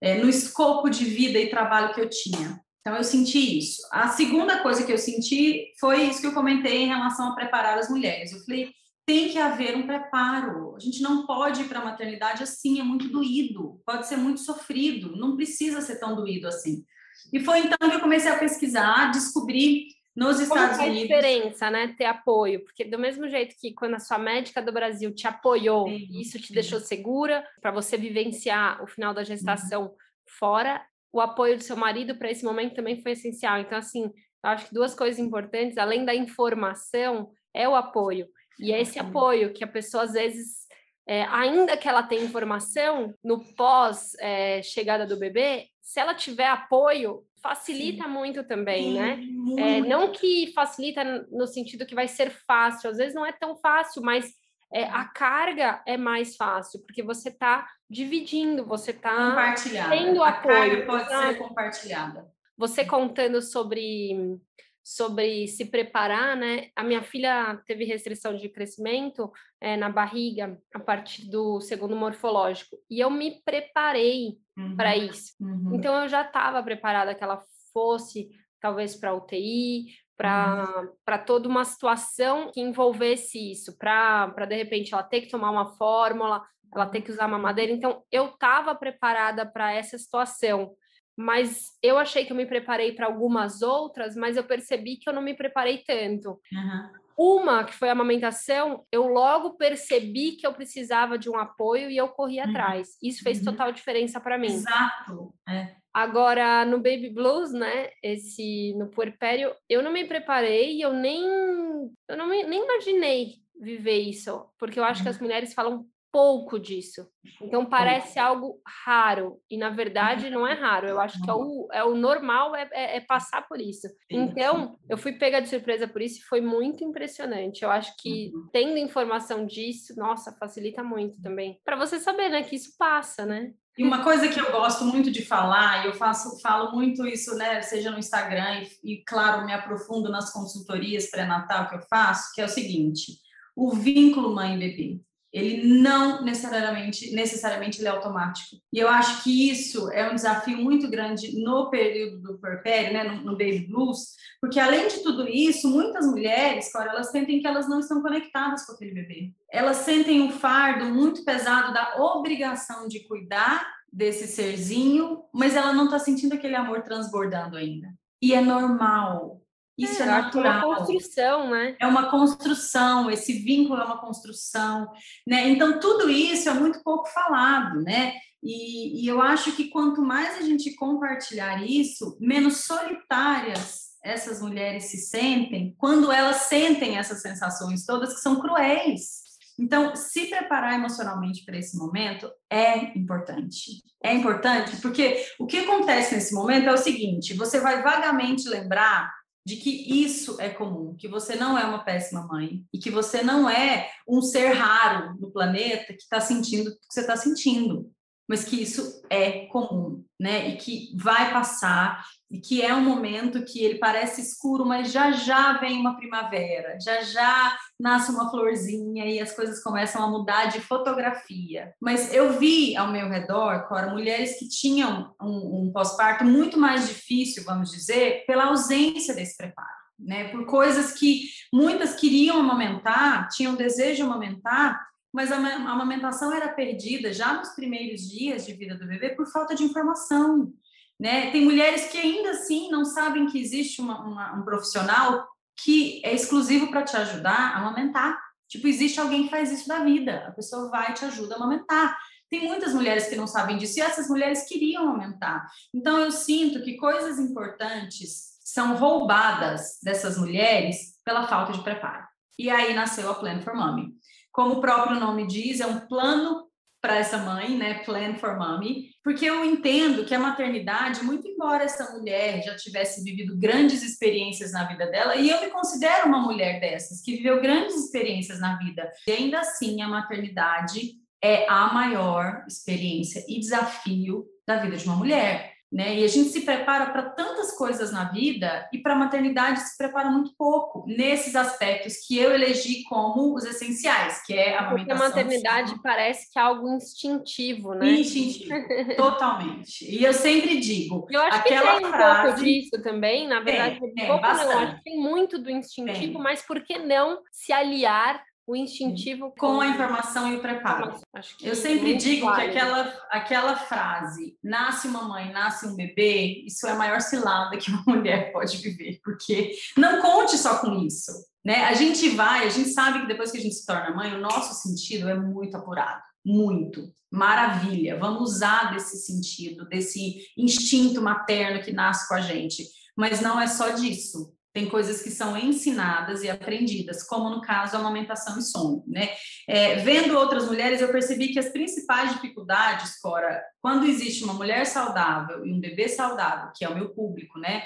é, no escopo de vida e trabalho que eu tinha. Então, eu senti isso. A segunda coisa que eu senti foi isso que eu comentei em relação a preparar as mulheres. Eu falei, tem que haver um preparo. A gente não pode ir para a maternidade assim, é muito doído, pode ser muito sofrido, não precisa ser tão doído assim. E foi então que eu comecei a pesquisar, descobrir nos Estados Como Unidos. a diferença, né? Ter apoio, porque do mesmo jeito que quando a sua médica do Brasil te apoiou, sim, isso te sim. deixou segura para você vivenciar o final da gestação uhum. fora, o apoio do seu marido para esse momento também foi essencial. Então, assim, eu acho que duas coisas importantes, além da informação, é o apoio. E é esse apoio que a pessoa, às vezes, é, ainda que ela tenha informação, no pós-chegada é, do bebê, se ela tiver apoio, facilita Sim. muito também, Sim, né? Muito. É, não que facilita no sentido que vai ser fácil, às vezes não é tão fácil, mas é, a carga é mais fácil, porque você está dividindo, você está tendo a apoio. A carga pode ser compartilhada. Você contando sobre sobre se preparar, né? A minha filha teve restrição de crescimento é, na barriga a partir do segundo morfológico e eu me preparei uhum. para isso. Uhum. Então eu já estava preparada que ela fosse talvez para UTI, para uhum. toda uma situação que envolvesse isso, para de repente ela ter que tomar uma fórmula, ela ter que usar uma madeira. Então eu estava preparada para essa situação mas eu achei que eu me preparei para algumas outras, mas eu percebi que eu não me preparei tanto. Uhum. Uma, que foi a amamentação, eu logo percebi que eu precisava de um apoio e eu corri uhum. atrás. Isso fez uhum. total diferença para mim. Exato. É. Agora, no Baby Blues, né, esse, no puerpério, eu não me preparei, eu nem, eu não me, nem imaginei viver isso, porque eu acho que as uhum. mulheres falam pouco disso. Então parece algo raro e na verdade não é raro. Eu acho que é o, é o normal é, é, é passar por isso. Então eu fui pega de surpresa por isso e foi muito impressionante. Eu acho que uhum. tendo informação disso, nossa, facilita muito também para você saber, né, que isso passa, né? E uma coisa que eu gosto muito de falar, e eu faço, falo muito isso, né, seja no Instagram e, e claro, me aprofundo nas consultorias pré-natal que eu faço, que é o seguinte: o vínculo mãe-bebê ele não necessariamente, necessariamente ele é automático. E eu acho que isso é um desafio muito grande no período do puerpério, né, no, no, baby blues, porque além de tudo isso, muitas mulheres, Cora, elas sentem que elas não estão conectadas com aquele bebê. Elas sentem um fardo muito pesado da obrigação de cuidar desse serzinho, mas ela não está sentindo aquele amor transbordando ainda. E é normal, isso é, é natural. É uma construção, né? É uma construção, esse vínculo é uma construção, né? Então, tudo isso é muito pouco falado, né? E, e eu acho que quanto mais a gente compartilhar isso, menos solitárias essas mulheres se sentem quando elas sentem essas sensações todas que são cruéis. Então, se preparar emocionalmente para esse momento é importante. É importante porque o que acontece nesse momento é o seguinte: você vai vagamente lembrar de que isso é comum, que você não é uma péssima mãe e que você não é um ser raro no planeta que está sentindo o que você está sentindo, mas que isso é comum, né? E que vai passar e que é um momento que ele parece escuro, mas já já vem uma primavera, já já nasce uma florzinha e as coisas começam a mudar de fotografia. Mas eu vi ao meu redor, Cora, mulheres que tinham um, um pós-parto muito mais difícil, vamos dizer, pela ausência desse preparo. Né, por coisas que muitas queriam amamentar, tinham desejo de amamentar, mas a amamentação era perdida já nos primeiros dias de vida do bebê por falta de informação, né? Tem mulheres que ainda assim não sabem que existe uma, uma, um profissional que é exclusivo para te ajudar a amamentar. Tipo, existe alguém que faz isso da vida, a pessoa vai e te ajuda a amamentar. Tem muitas mulheres que não sabem disso e essas mulheres queriam aumentar. Então, eu sinto que coisas importantes são roubadas dessas mulheres pela falta de preparo. E aí nasceu a Plan for Mommy. Como o próprio nome diz, é um plano para essa mãe, né? Plan for Mommy, porque eu entendo que a maternidade, muito embora essa mulher já tivesse vivido grandes experiências na vida dela, e eu me considero uma mulher dessas, que viveu grandes experiências na vida, e ainda assim a maternidade é a maior experiência e desafio da vida de uma mulher né? E a gente se prepara para tantas coisas na vida e para a maternidade se prepara muito pouco nesses aspectos que eu elegi como os essenciais, que é a amamentação. Porque a maternidade parece que é algo instintivo, né? Instintivo, totalmente. E eu sempre digo, eu acho aquela que tem frase... um pouco disso também, na verdade, tem, tem, pouco não, acho que tem muito do instintivo, tem. mas por que não se aliar o instintivo com, a informação e o preparo. Eu sempre digo que aquela, aquela frase, nasce uma mãe, nasce um bebê, isso é a maior cilada que uma mulher pode viver, porque não conte só com isso. Né? A gente vai, a gente sabe que depois que a gente se torna mãe, o nosso sentido é muito apurado, muito. Maravilha, vamos usar desse sentido, desse instinto materno que nasce com a gente. Mas não é só disso tem coisas que são ensinadas e aprendidas, como no caso a amamentação e sono, né? É, vendo outras mulheres, eu percebi que as principais dificuldades, Cora, quando existe uma mulher saudável e um bebê saudável, que é o meu público, né?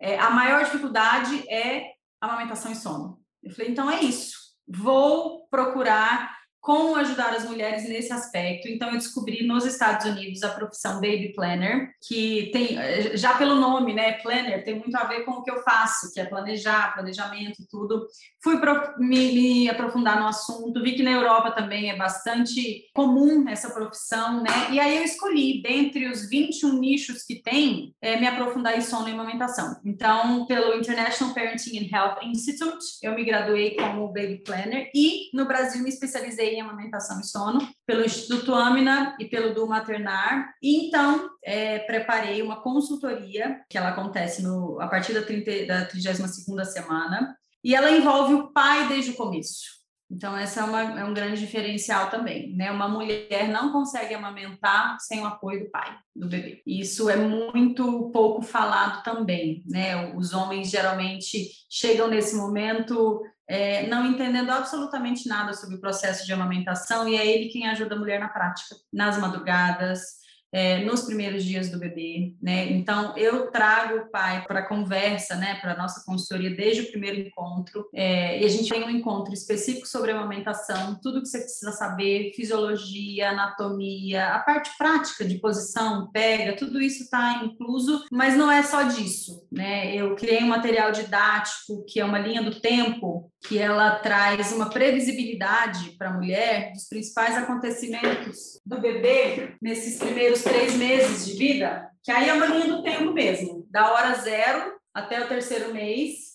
É, a maior dificuldade é amamentação e sono. Eu falei, então é isso. Vou procurar como ajudar as mulheres nesse aspecto. Então, eu descobri nos Estados Unidos a profissão Baby Planner, que tem, já pelo nome, né, Planner, tem muito a ver com o que eu faço, que é planejar, planejamento e tudo. Fui pro, me, me, aprofundar no assunto, vi que na Europa também é bastante comum essa profissão, né? E aí eu escolhi, dentre os 21 nichos que tem, é, me aprofundar em sono e amamentação. Então, pelo International Parenting and Health Institute, eu me graduei como Baby Planner e no Brasil me especializei em amamentação e sono pelo Instituto Amina e pelo do Maternar. E então é, preparei uma consultoria que ela acontece no, a partir da, 30, da 32ª semana e ela envolve o pai desde o começo. Então, essa é, uma, é, um grande diferencial também, né? Uma mulher não consegue amamentar sem o apoio do pai, do bebê. Isso é muito pouco falado também, né? Os homens geralmente chegam nesse momento é, não entendendo absolutamente nada sobre o processo de amamentação, e é ele quem ajuda a mulher na prática, nas madrugadas, é, nos primeiros dias do bebê, né? Então eu trago o pai para conversa, né? Para nossa consultoria desde o primeiro encontro é, e a gente tem um encontro específico sobre amamentação, tudo que você precisa saber, fisiologia, anatomia, a parte prática de posição, pega, tudo isso está incluso, mas não é só disso, né? Eu criei um material didático que é uma linha do tempo que ela traz uma previsibilidade para a mulher dos principais acontecimentos do bebê nesses primeiros três meses de vida, que aí é uma linha do tempo mesmo, da hora zero até o terceiro mês,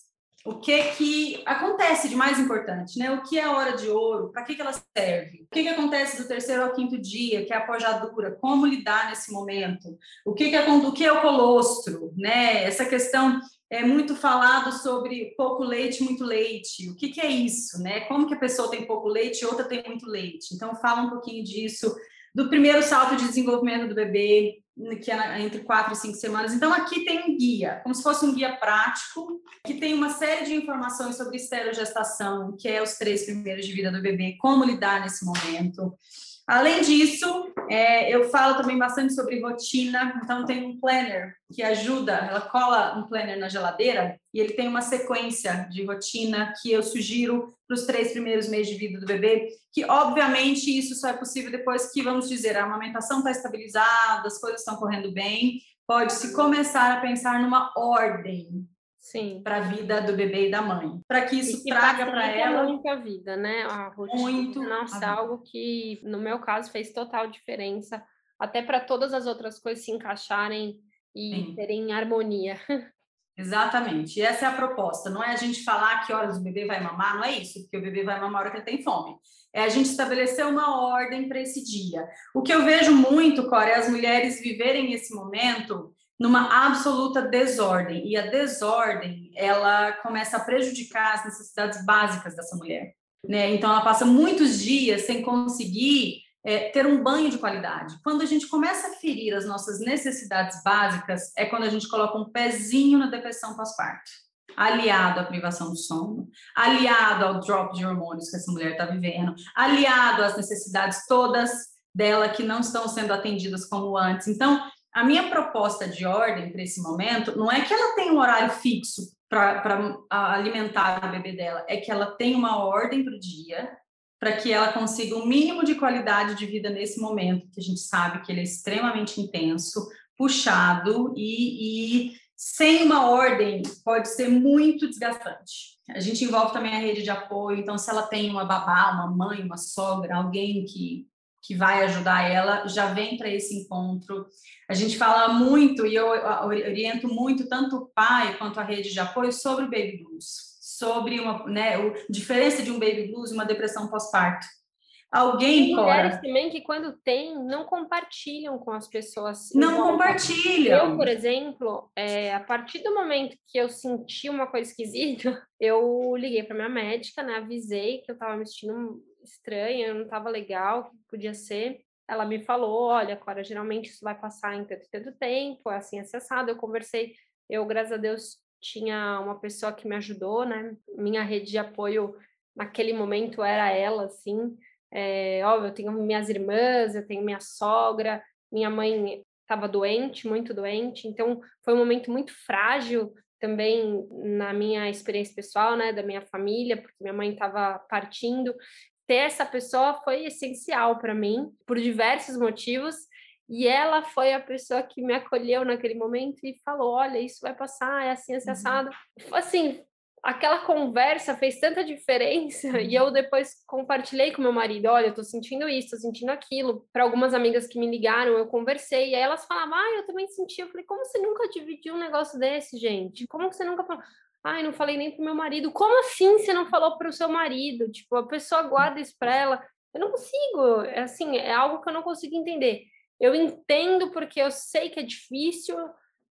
o que que acontece de mais importante, né? O que é a hora de ouro? Para que, que ela serve? O que, que acontece do terceiro ao quinto dia, que é a pojadura? Como lidar nesse momento? O que, que, é, o que é o colostro, né? Essa questão é muito falado sobre pouco leite, muito leite. O que, que é isso, né? Como que a pessoa tem pouco leite e outra tem muito leite? Então, fala um pouquinho disso, do primeiro salto de desenvolvimento do bebê, que é entre quatro e cinco semanas. Então, aqui tem um guia, como se fosse um guia prático, que tem uma série de informações sobre esterogestação, que é os três primeiros de vida do bebê, como lidar nesse momento. Além disso, é, eu falo também bastante sobre rotina, então tem um planner que ajuda, ela cola um planner na geladeira e ele tem uma sequência de rotina que eu sugiro para os três primeiros meses de vida do bebê, que obviamente isso só é possível depois que, vamos dizer, a amamentação está estabilizada, as coisas estão correndo bem, pode-se começar a pensar numa ordem para a vida do bebê e da mãe, para que isso que traga para ela muito a vida, né? A rotina, muito nossa, algo que no meu caso fez total diferença, até para todas as outras coisas se encaixarem e Sim. terem harmonia. Exatamente. E essa é a proposta. Não é a gente falar que horas o bebê vai mamar, não é isso, porque o bebê vai mamar a hora que ele tem fome. É a gente estabelecer uma ordem para esse dia. O que eu vejo muito, Cora, é as mulheres viverem esse momento numa absoluta desordem. E a desordem, ela começa a prejudicar as necessidades básicas dessa mulher. Né? Então, ela passa muitos dias sem conseguir é, ter um banho de qualidade. Quando a gente começa a ferir as nossas necessidades básicas, é quando a gente coloca um pezinho na depressão pós-parto. Aliado à privação do sono, aliado ao drop de hormônios que essa mulher está vivendo, aliado às necessidades todas dela que não estão sendo atendidas como antes. Então, a minha proposta de ordem para esse momento não é que ela tenha um horário fixo para alimentar o bebê dela, é que ela tem uma ordem para o dia, para que ela consiga um mínimo de qualidade de vida nesse momento, que a gente sabe que ele é extremamente intenso, puxado e, e sem uma ordem pode ser muito desgastante. A gente envolve também a rede de apoio, então se ela tem uma babá, uma mãe, uma sogra, alguém que que vai ajudar ela, já vem para esse encontro. A gente fala muito e eu oriento muito tanto o pai quanto a rede de apoio sobre o baby blues, sobre uma né, a diferença de um baby blues e uma depressão pós-parto. Alguém, Tem mulheres também que quando tem, não compartilham com as pessoas. Não então, compartilham. Eu, por exemplo, é, a partir do momento que eu senti uma coisa esquisita, eu liguei para minha médica, né, avisei que eu estava me sentindo estranha, não estava legal, que podia ser. Ela me falou, olha, Cora, geralmente isso vai passar em tanto, tanto tempo, é assim, acessado. Eu conversei, eu, graças a Deus, tinha uma pessoa que me ajudou, né? Minha rede de apoio naquele momento era ela, assim. É, óbvio, eu tenho minhas irmãs, eu tenho minha sogra, minha mãe estava doente, muito doente, então foi um momento muito frágil também na minha experiência pessoal, né, da minha família, porque minha mãe estava partindo, ter essa pessoa foi essencial para mim, por diversos motivos. E ela foi a pessoa que me acolheu naquele momento e falou: Olha, isso vai passar, é assim, assim, uhum. assado. Assim, aquela conversa fez tanta diferença e eu depois compartilhei com meu marido, olha, eu tô sentindo isso, tô sentindo aquilo. Para algumas amigas que me ligaram, eu conversei e aí elas falavam: "Ah, eu também senti". Eu falei: "Como você nunca dividiu um negócio desse, gente? Como você nunca falou?" Ai, não falei nem pro meu marido. Como assim você não falou pro seu marido? Tipo, a pessoa guarda isso para ela. Eu não consigo, é assim, é algo que eu não consigo entender. Eu entendo porque eu sei que é difícil,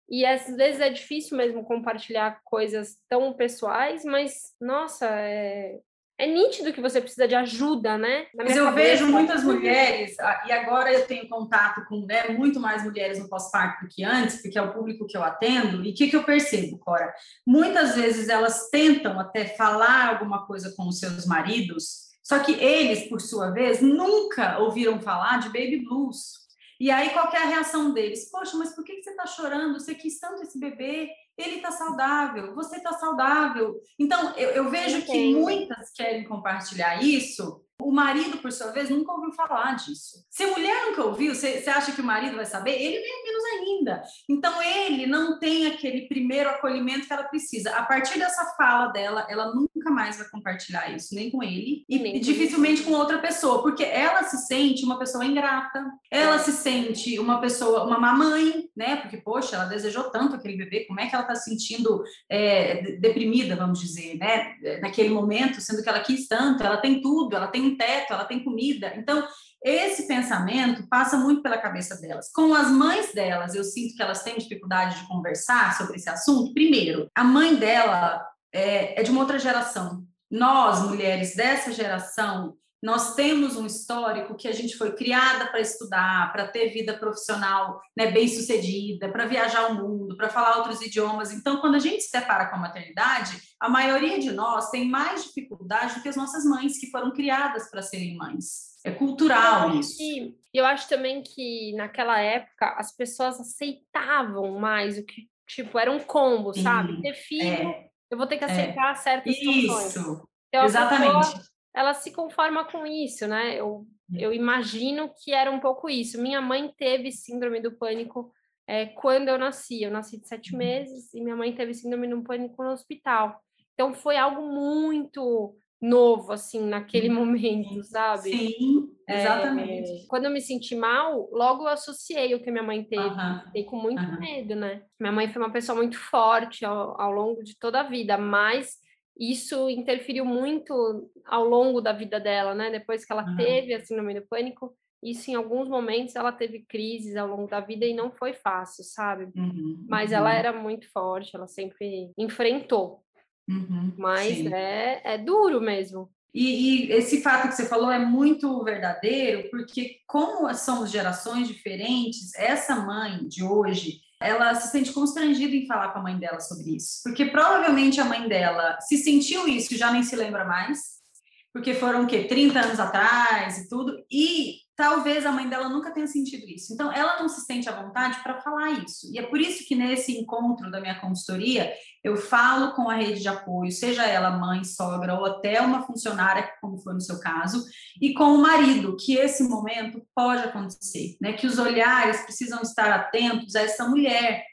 e às vezes é difícil mesmo compartilhar coisas tão pessoais, mas, nossa, é, é nítido que você precisa de ajuda, né? Mas eu cabeça, vejo muitas mulheres, e agora eu tenho contato com né, muito mais mulheres no pós-parto do que antes, porque é o público que eu atendo, e o que, que eu percebo, Cora? Muitas vezes elas tentam até falar alguma coisa com os seus maridos, só que eles, por sua vez, nunca ouviram falar de baby blues. E aí, qual é a reação deles? Poxa, mas por que você está chorando? Você quis tanto esse bebê, ele está saudável, você está saudável. Então, eu, eu vejo que muitas querem compartilhar isso o marido, por sua vez, nunca ouviu falar disso. Se a mulher nunca ouviu, você, você acha que o marido vai saber? Ele nem menos ainda. Então, ele não tem aquele primeiro acolhimento que ela precisa. A partir dessa fala dela, ela nunca mais vai compartilhar isso, nem com ele e, dificilmente com outra pessoa, porque ela se sente uma pessoa ingrata, ela se sente uma pessoa, uma mamãe, né? Porque, poxa, ela desejou tanto aquele bebê, como é que ela está se sentindo é, deprimida, vamos dizer, né? Naquele momento, sendo que ela quis tanto, ela tem tudo, ela tem teto, ela tem comida. Então, esse pensamento passa muito pela cabeça delas. Com as mães delas, eu sinto que elas têm dificuldade de conversar sobre esse assunto. Primeiro, a mãe dela é, é de uma outra geração. Nós, mulheres dessa geração, nós temos um histórico que a gente foi criada para estudar, para ter vida profissional né, bem sucedida, para viajar o mundo, para falar outros idiomas. Então, quando a gente se depara com a maternidade, a maioria de nós tem mais dificuldade do que as nossas mães, que foram criadas para serem mães. É cultural eu isso. E eu acho também que naquela época as pessoas aceitavam mais o que, tipo, era um combo, Sim, sabe? Ter filho, é, eu vou ter que é. aceitar é, certas situações. Isso, então, exatamente ela se conforma com isso, né? Eu, eu imagino que era um pouco isso. Minha mãe teve síndrome do pânico é, quando eu nasci. Eu nasci de sete uhum. meses e minha mãe teve síndrome do pânico no hospital. Então foi algo muito novo, assim, naquele uhum. momento, sabe? Sim, exatamente. É, quando eu me senti mal, logo eu associei o que minha mãe teve. Fiquei com muito medo, né? Minha mãe foi uma pessoa muito forte ao, ao longo de toda a vida, mas isso interferiu muito ao longo da vida dela, né? Depois que ela uhum. teve a síndrome do pânico, isso em alguns momentos ela teve crises ao longo da vida e não foi fácil, sabe? Uhum. Mas ela uhum. era muito forte, ela sempre enfrentou. Uhum. Mas é, é duro mesmo. E, e, esse fato que você falou é muito verdadeiro, porque como somos gerações diferentes, essa mãe de hoje, ela se sente constrangida em falar com a mãe dela sobre isso. Porque provavelmente a mãe dela se sentiu isso e já nem se lembra mais, porque foram o quê? 30 anos atrás e tudo, e talvez a mãe dela nunca tenha sentido isso. Então, ela não se sente à vontade para falar isso. E é por isso que nesse encontro da minha consultoria, eu falo com a rede de apoio, seja ela mãe, sogra ou até uma funcionária, como foi no seu caso, e com o marido, que esse momento pode acontecer, né? Que os olhares precisam estar atentos a essa mulher,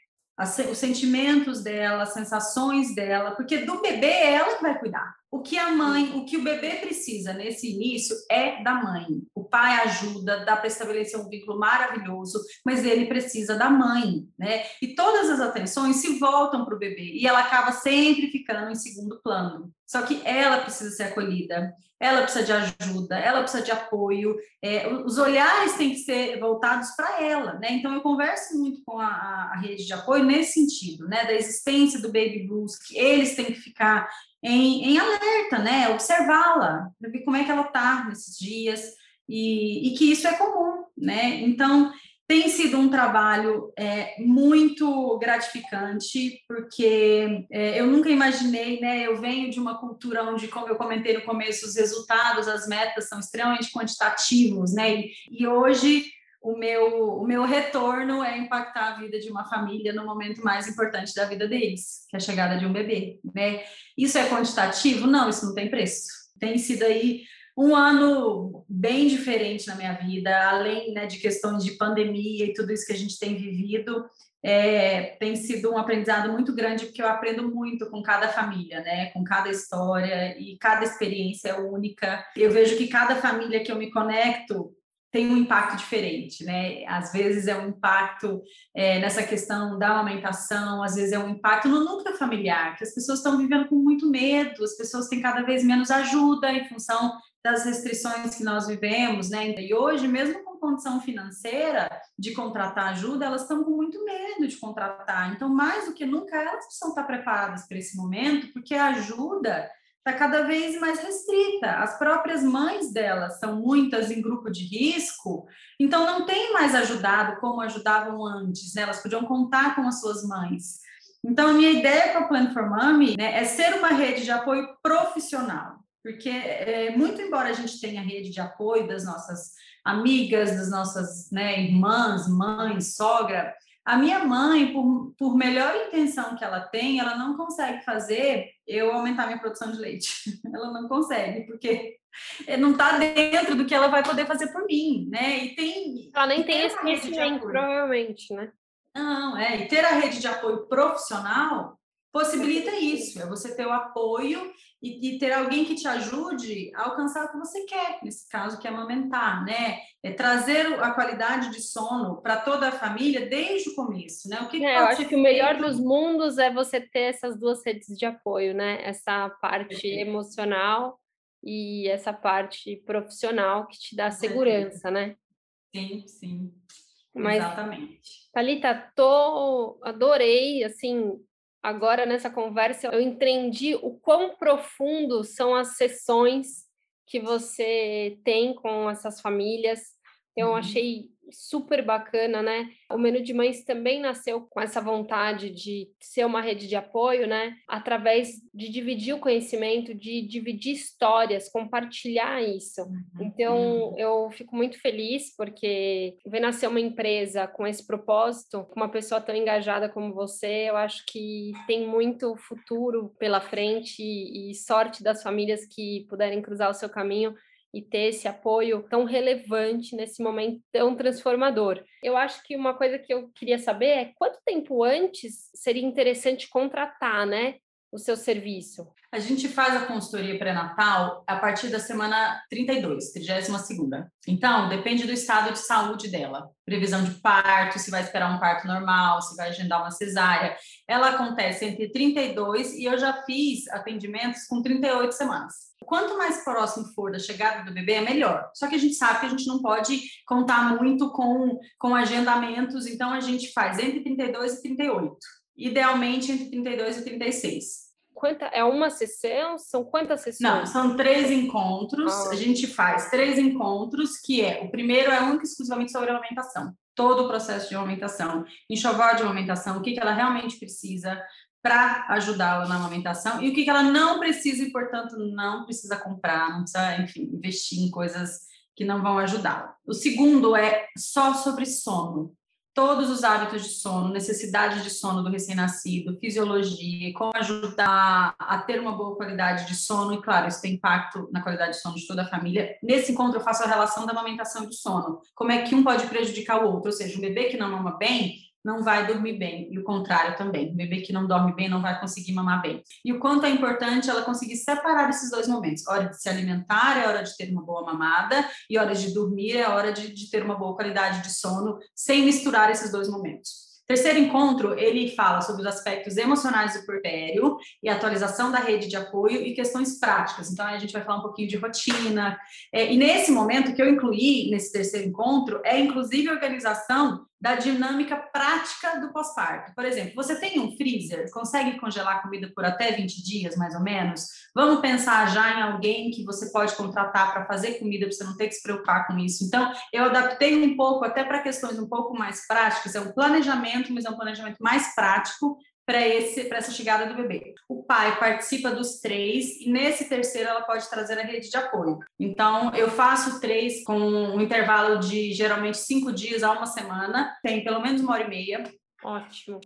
os sentimentos dela, as sensações dela, porque do bebê é ela que vai cuidar. O que a mãe, o que o bebê precisa nesse início é da mãe. O pai ajuda, dá para estabelecer um vínculo maravilhoso, mas ele precisa da mãe, né? E todas as atenções se voltam para o bebê e ela acaba sempre ficando em segundo plano. Só que ela precisa ser acolhida, ela precisa de ajuda, ela precisa de apoio, é, os olhares têm que ser voltados para ela, né? Então eu converso muito com a, a, rede de apoio nesse sentido, né? Da existência do baby blues, que eles têm que ficar em, em alerta, né? Observá-la, para ver como é que ela está nesses dias, e, e, que isso é comum, né? Então, tem sido um trabalho é, muito gratificante, porque é, eu nunca imaginei, né? Eu venho de uma cultura onde, como eu comentei no começo, os resultados, as metas são extremamente quantitativos, né? E, e hoje o meu, o meu retorno é impactar a vida de uma família no momento mais importante da vida deles, que é a chegada de um bebê, né? Isso é quantitativo? Não, isso não tem preço. Tem sido aí um ano bem diferente na minha vida, além né, de questões de pandemia e tudo isso que a gente tem vivido, é, tem sido um aprendizado muito grande, porque eu aprendo muito com cada família, né? Com cada história e cada experiência é única. Eu vejo que cada família que eu me conecto tem um impacto diferente, né? Às vezes é um impacto é, nessa questão da amamentação, às vezes é um impacto no núcleo familiar, que as pessoas estão vivendo com muito medo, as pessoas têm cada vez menos ajuda em função das restrições que nós vivemos, né? E hoje, mesmo com condição financeira de contratar ajuda, elas estão com muito medo de contratar. Então, mais do que nunca, elas precisam estar preparadas para esse momento, porque a ajuda está cada vez mais restrita. As próprias mães delas são muitas em grupo de risco, então não tem mais ajudado como ajudavam antes, né? Elas podiam contar com as suas mães. Então, a minha ideia com a Plan for Mommy né, é ser uma rede de apoio profissional. Porque, é, muito embora a gente tenha rede de apoio das nossas amigas, das nossas né, irmãs, mães, sogra, a minha mãe, por, por melhor intenção que ela tem, ela não consegue fazer eu aumentar minha produção de leite. Ela não consegue, porque não está dentro do que ela vai poder fazer por mim, né? E tem. Ela nem tem esse conhecimento, provavelmente, né? Não, é. E ter a rede de apoio profissional possibilita isso, é você ter o apoio e, e, ter alguém que te ajude a alcançar o que você quer, nesse caso, que é amamentar, né? É trazer a qualidade de sono para toda a família desde o começo, né? O que, é, eu acho que o melhor dos mundos é você ter essas duas redes de apoio, né? Essa parte emocional e essa parte profissional que te dá segurança, né? Sim, sim. Mas, Exatamente. Thalita, tô, adorei, assim, agora nessa conversa eu entendi o quão profundo são as sessões que você tem com essas famílias. Eu uhum. achei super bacana, né? O Menu de Mães também nasceu com essa vontade de ser uma rede de apoio, né? Através de dividir o conhecimento, de dividir histórias, compartilhar isso. Uhum. Então, eu fico muito feliz porque ver nascer uma empresa com esse propósito, com uma pessoa tão engajada como você, eu acho que tem muito futuro pela frente e sorte das famílias que puderem cruzar o seu caminho e ter esse apoio tão relevante nesse momento tão transformador. Eu acho que uma coisa que eu queria saber é quanto tempo antes seria interessante contratar, né? O seu serviço? A gente faz a consultoria pré-natal a partir da semana 32, 32 Então, depende do estado de saúde dela. Previsão de parto, se vai esperar um parto normal, se vai agendar uma cesárea. Ela acontece entre 32 e eu já fiz atendimentos com 38 semanas. Quanto mais próximo for da chegada do bebê, é melhor. Só que a gente sabe que a gente não pode contar muito com, com agendamentos, então a gente faz entre 32 e 38. Idealmente entre 32 e 36. Quanta, é uma sessão? São quantas sessões? Não, são três encontros. Ah. A gente faz três encontros, que é o primeiro é único exclusivamente sobre amamentação. Todo o processo de amamentação, enxoval de amamentação, o que, que ela realmente precisa, para ajudá-la na amamentação e o que, que ela não precisa e, portanto, não precisa comprar, não precisa, enfim, investir em coisas que não vão ajudá-la. O segundo é só sobre sono. Todos os hábitos de sono, necessidade de sono do recém-nascido, fisiologia, como ajudar a ter uma boa qualidade de sono, e claro, isso tem impacto na qualidade de sono de toda a família. Nesse encontro, eu faço a relação da amamentação e do sono. Como é que um pode prejudicar o outro, ou seja, um bebê que não mama bem, não vai dormir bem, e o contrário também. O bebê que não dorme bem não vai conseguir mamar bem. E o quanto é importante ela conseguir separar esses dois momentos. Hora de se alimentar é hora de ter uma boa mamada, e hora de dormir é hora de, de ter uma boa qualidade de sono, sem misturar esses dois momentos. Terceiro encontro, ele fala sobre os aspectos emocionais do puerpério e atualização da rede de apoio e questões práticas. Então, a gente vai falar um pouquinho de rotina. É, e nesse momento que eu incluí nesse terceiro encontro, é inclusive a organização da dinâmica prática do pós-parto. Por exemplo, você tem um freezer, consegue congelar comida por até 20 dias, mais ou menos? Vamos pensar já em alguém que você pode contratar para fazer comida, para você não ter que se preocupar com isso. Então, eu adaptei um pouco até para questões um pouco mais práticas, é um planejamento, mas é um planejamento mais prático para essa chegada do bebê. O pai participa dos três e nesse terceiro ela pode trazer a rede de apoio. Então eu faço três com um intervalo de geralmente cinco dias a uma semana, tem pelo menos uma hora e meia. Ótimo.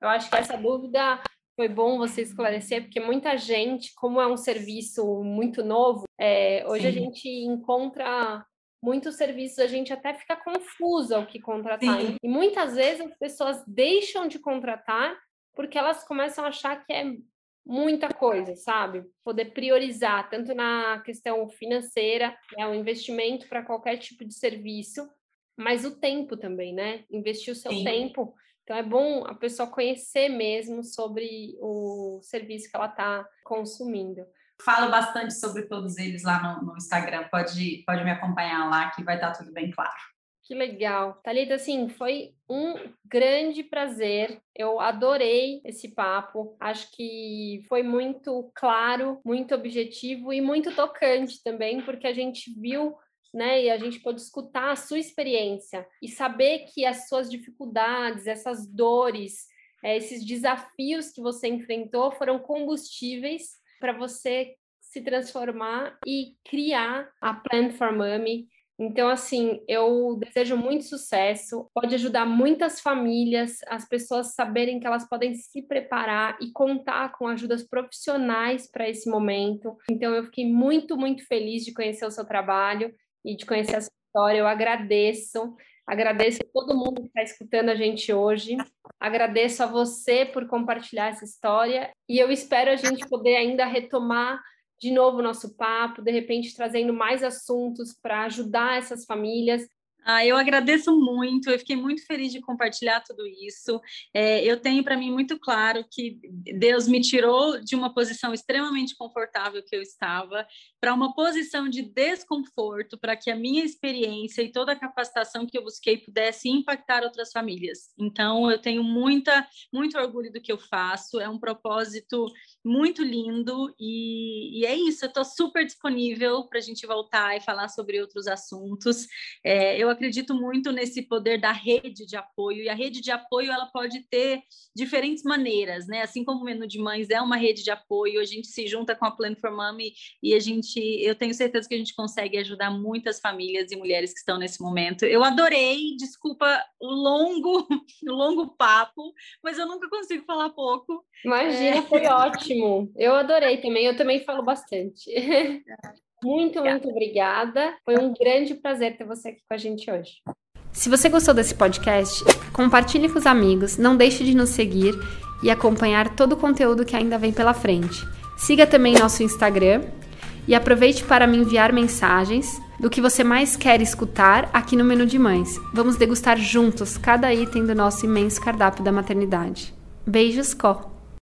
Eu acho que essa dúvida foi bom você esclarecer, porque muita gente, como é um serviço muito novo, é, hoje Sim. a gente encontra muitos serviços, a gente até fica confusa o que contratar. Sim. E muitas vezes as pessoas deixam de contratar porque elas começam a achar que é muita coisa, sabe? Poder priorizar, tanto na questão financeira, é um investimento para qualquer tipo de serviço, mas o tempo também, né? Investir o seu Sim. tempo. Então é bom a pessoa conhecer mesmo sobre o serviço que ela está consumindo. Falo bastante sobre todos eles lá no, no Instagram. Pode, pode me acompanhar lá que vai estar tudo bem claro. Que legal. Thalita, assim, foi um grande prazer. Eu adorei esse papo. Acho que foi muito claro, muito objetivo e muito tocante também, porque a gente viu, né, e a gente pôde escutar a sua experiência e saber que as suas dificuldades, essas dores, eh, esses desafios que você enfrentou foram combustíveis para você se transformar e criar a Plan for Mommy então, assim, eu desejo muito sucesso. Pode ajudar muitas famílias, as pessoas saberem que elas podem se preparar e contar com ajudas profissionais para esse momento. Então, eu fiquei muito, muito feliz de conhecer o seu trabalho e de conhecer a sua história. Eu agradeço. Agradeço a todo mundo que está escutando a gente hoje. Agradeço a você por compartilhar essa história. E eu espero a gente poder ainda retomar de novo o nosso papo, de repente trazendo mais assuntos para ajudar essas famílias ah, eu agradeço muito, eu fiquei muito feliz de compartilhar tudo isso. É, eu tenho para mim muito claro que Deus me tirou de uma posição extremamente confortável que eu estava para uma posição de desconforto, para que a minha experiência e toda a capacitação que eu busquei pudesse impactar outras famílias. Então, eu tenho muita, muito orgulho do que eu faço, é um propósito muito lindo e, e é isso. Eu estou super disponível para a gente voltar e falar sobre outros assuntos. É, eu acredito muito nesse poder da rede de apoio, e a rede de apoio ela pode ter diferentes maneiras, né? Assim como o Menu de Mães é uma rede de apoio, a gente se junta com a Plan for Mommy e a gente, eu tenho certeza que a gente consegue ajudar muitas famílias e mulheres que estão nesse momento. Eu adorei, desculpa o longo, o longo papo, mas eu nunca consigo falar pouco. Imagina, é... foi ótimo. Eu adorei também, eu também falo bastante. Muito, muito obrigada. Foi um grande prazer ter você aqui com a gente hoje. Se você gostou desse podcast, compartilhe com os amigos, não deixe de nos seguir e acompanhar todo o conteúdo que ainda vem pela frente. Siga também nosso Instagram e aproveite para me enviar mensagens do que você mais quer escutar aqui no Menu de Mães. Vamos degustar juntos cada item do nosso imenso cardápio da maternidade. Beijos, Có!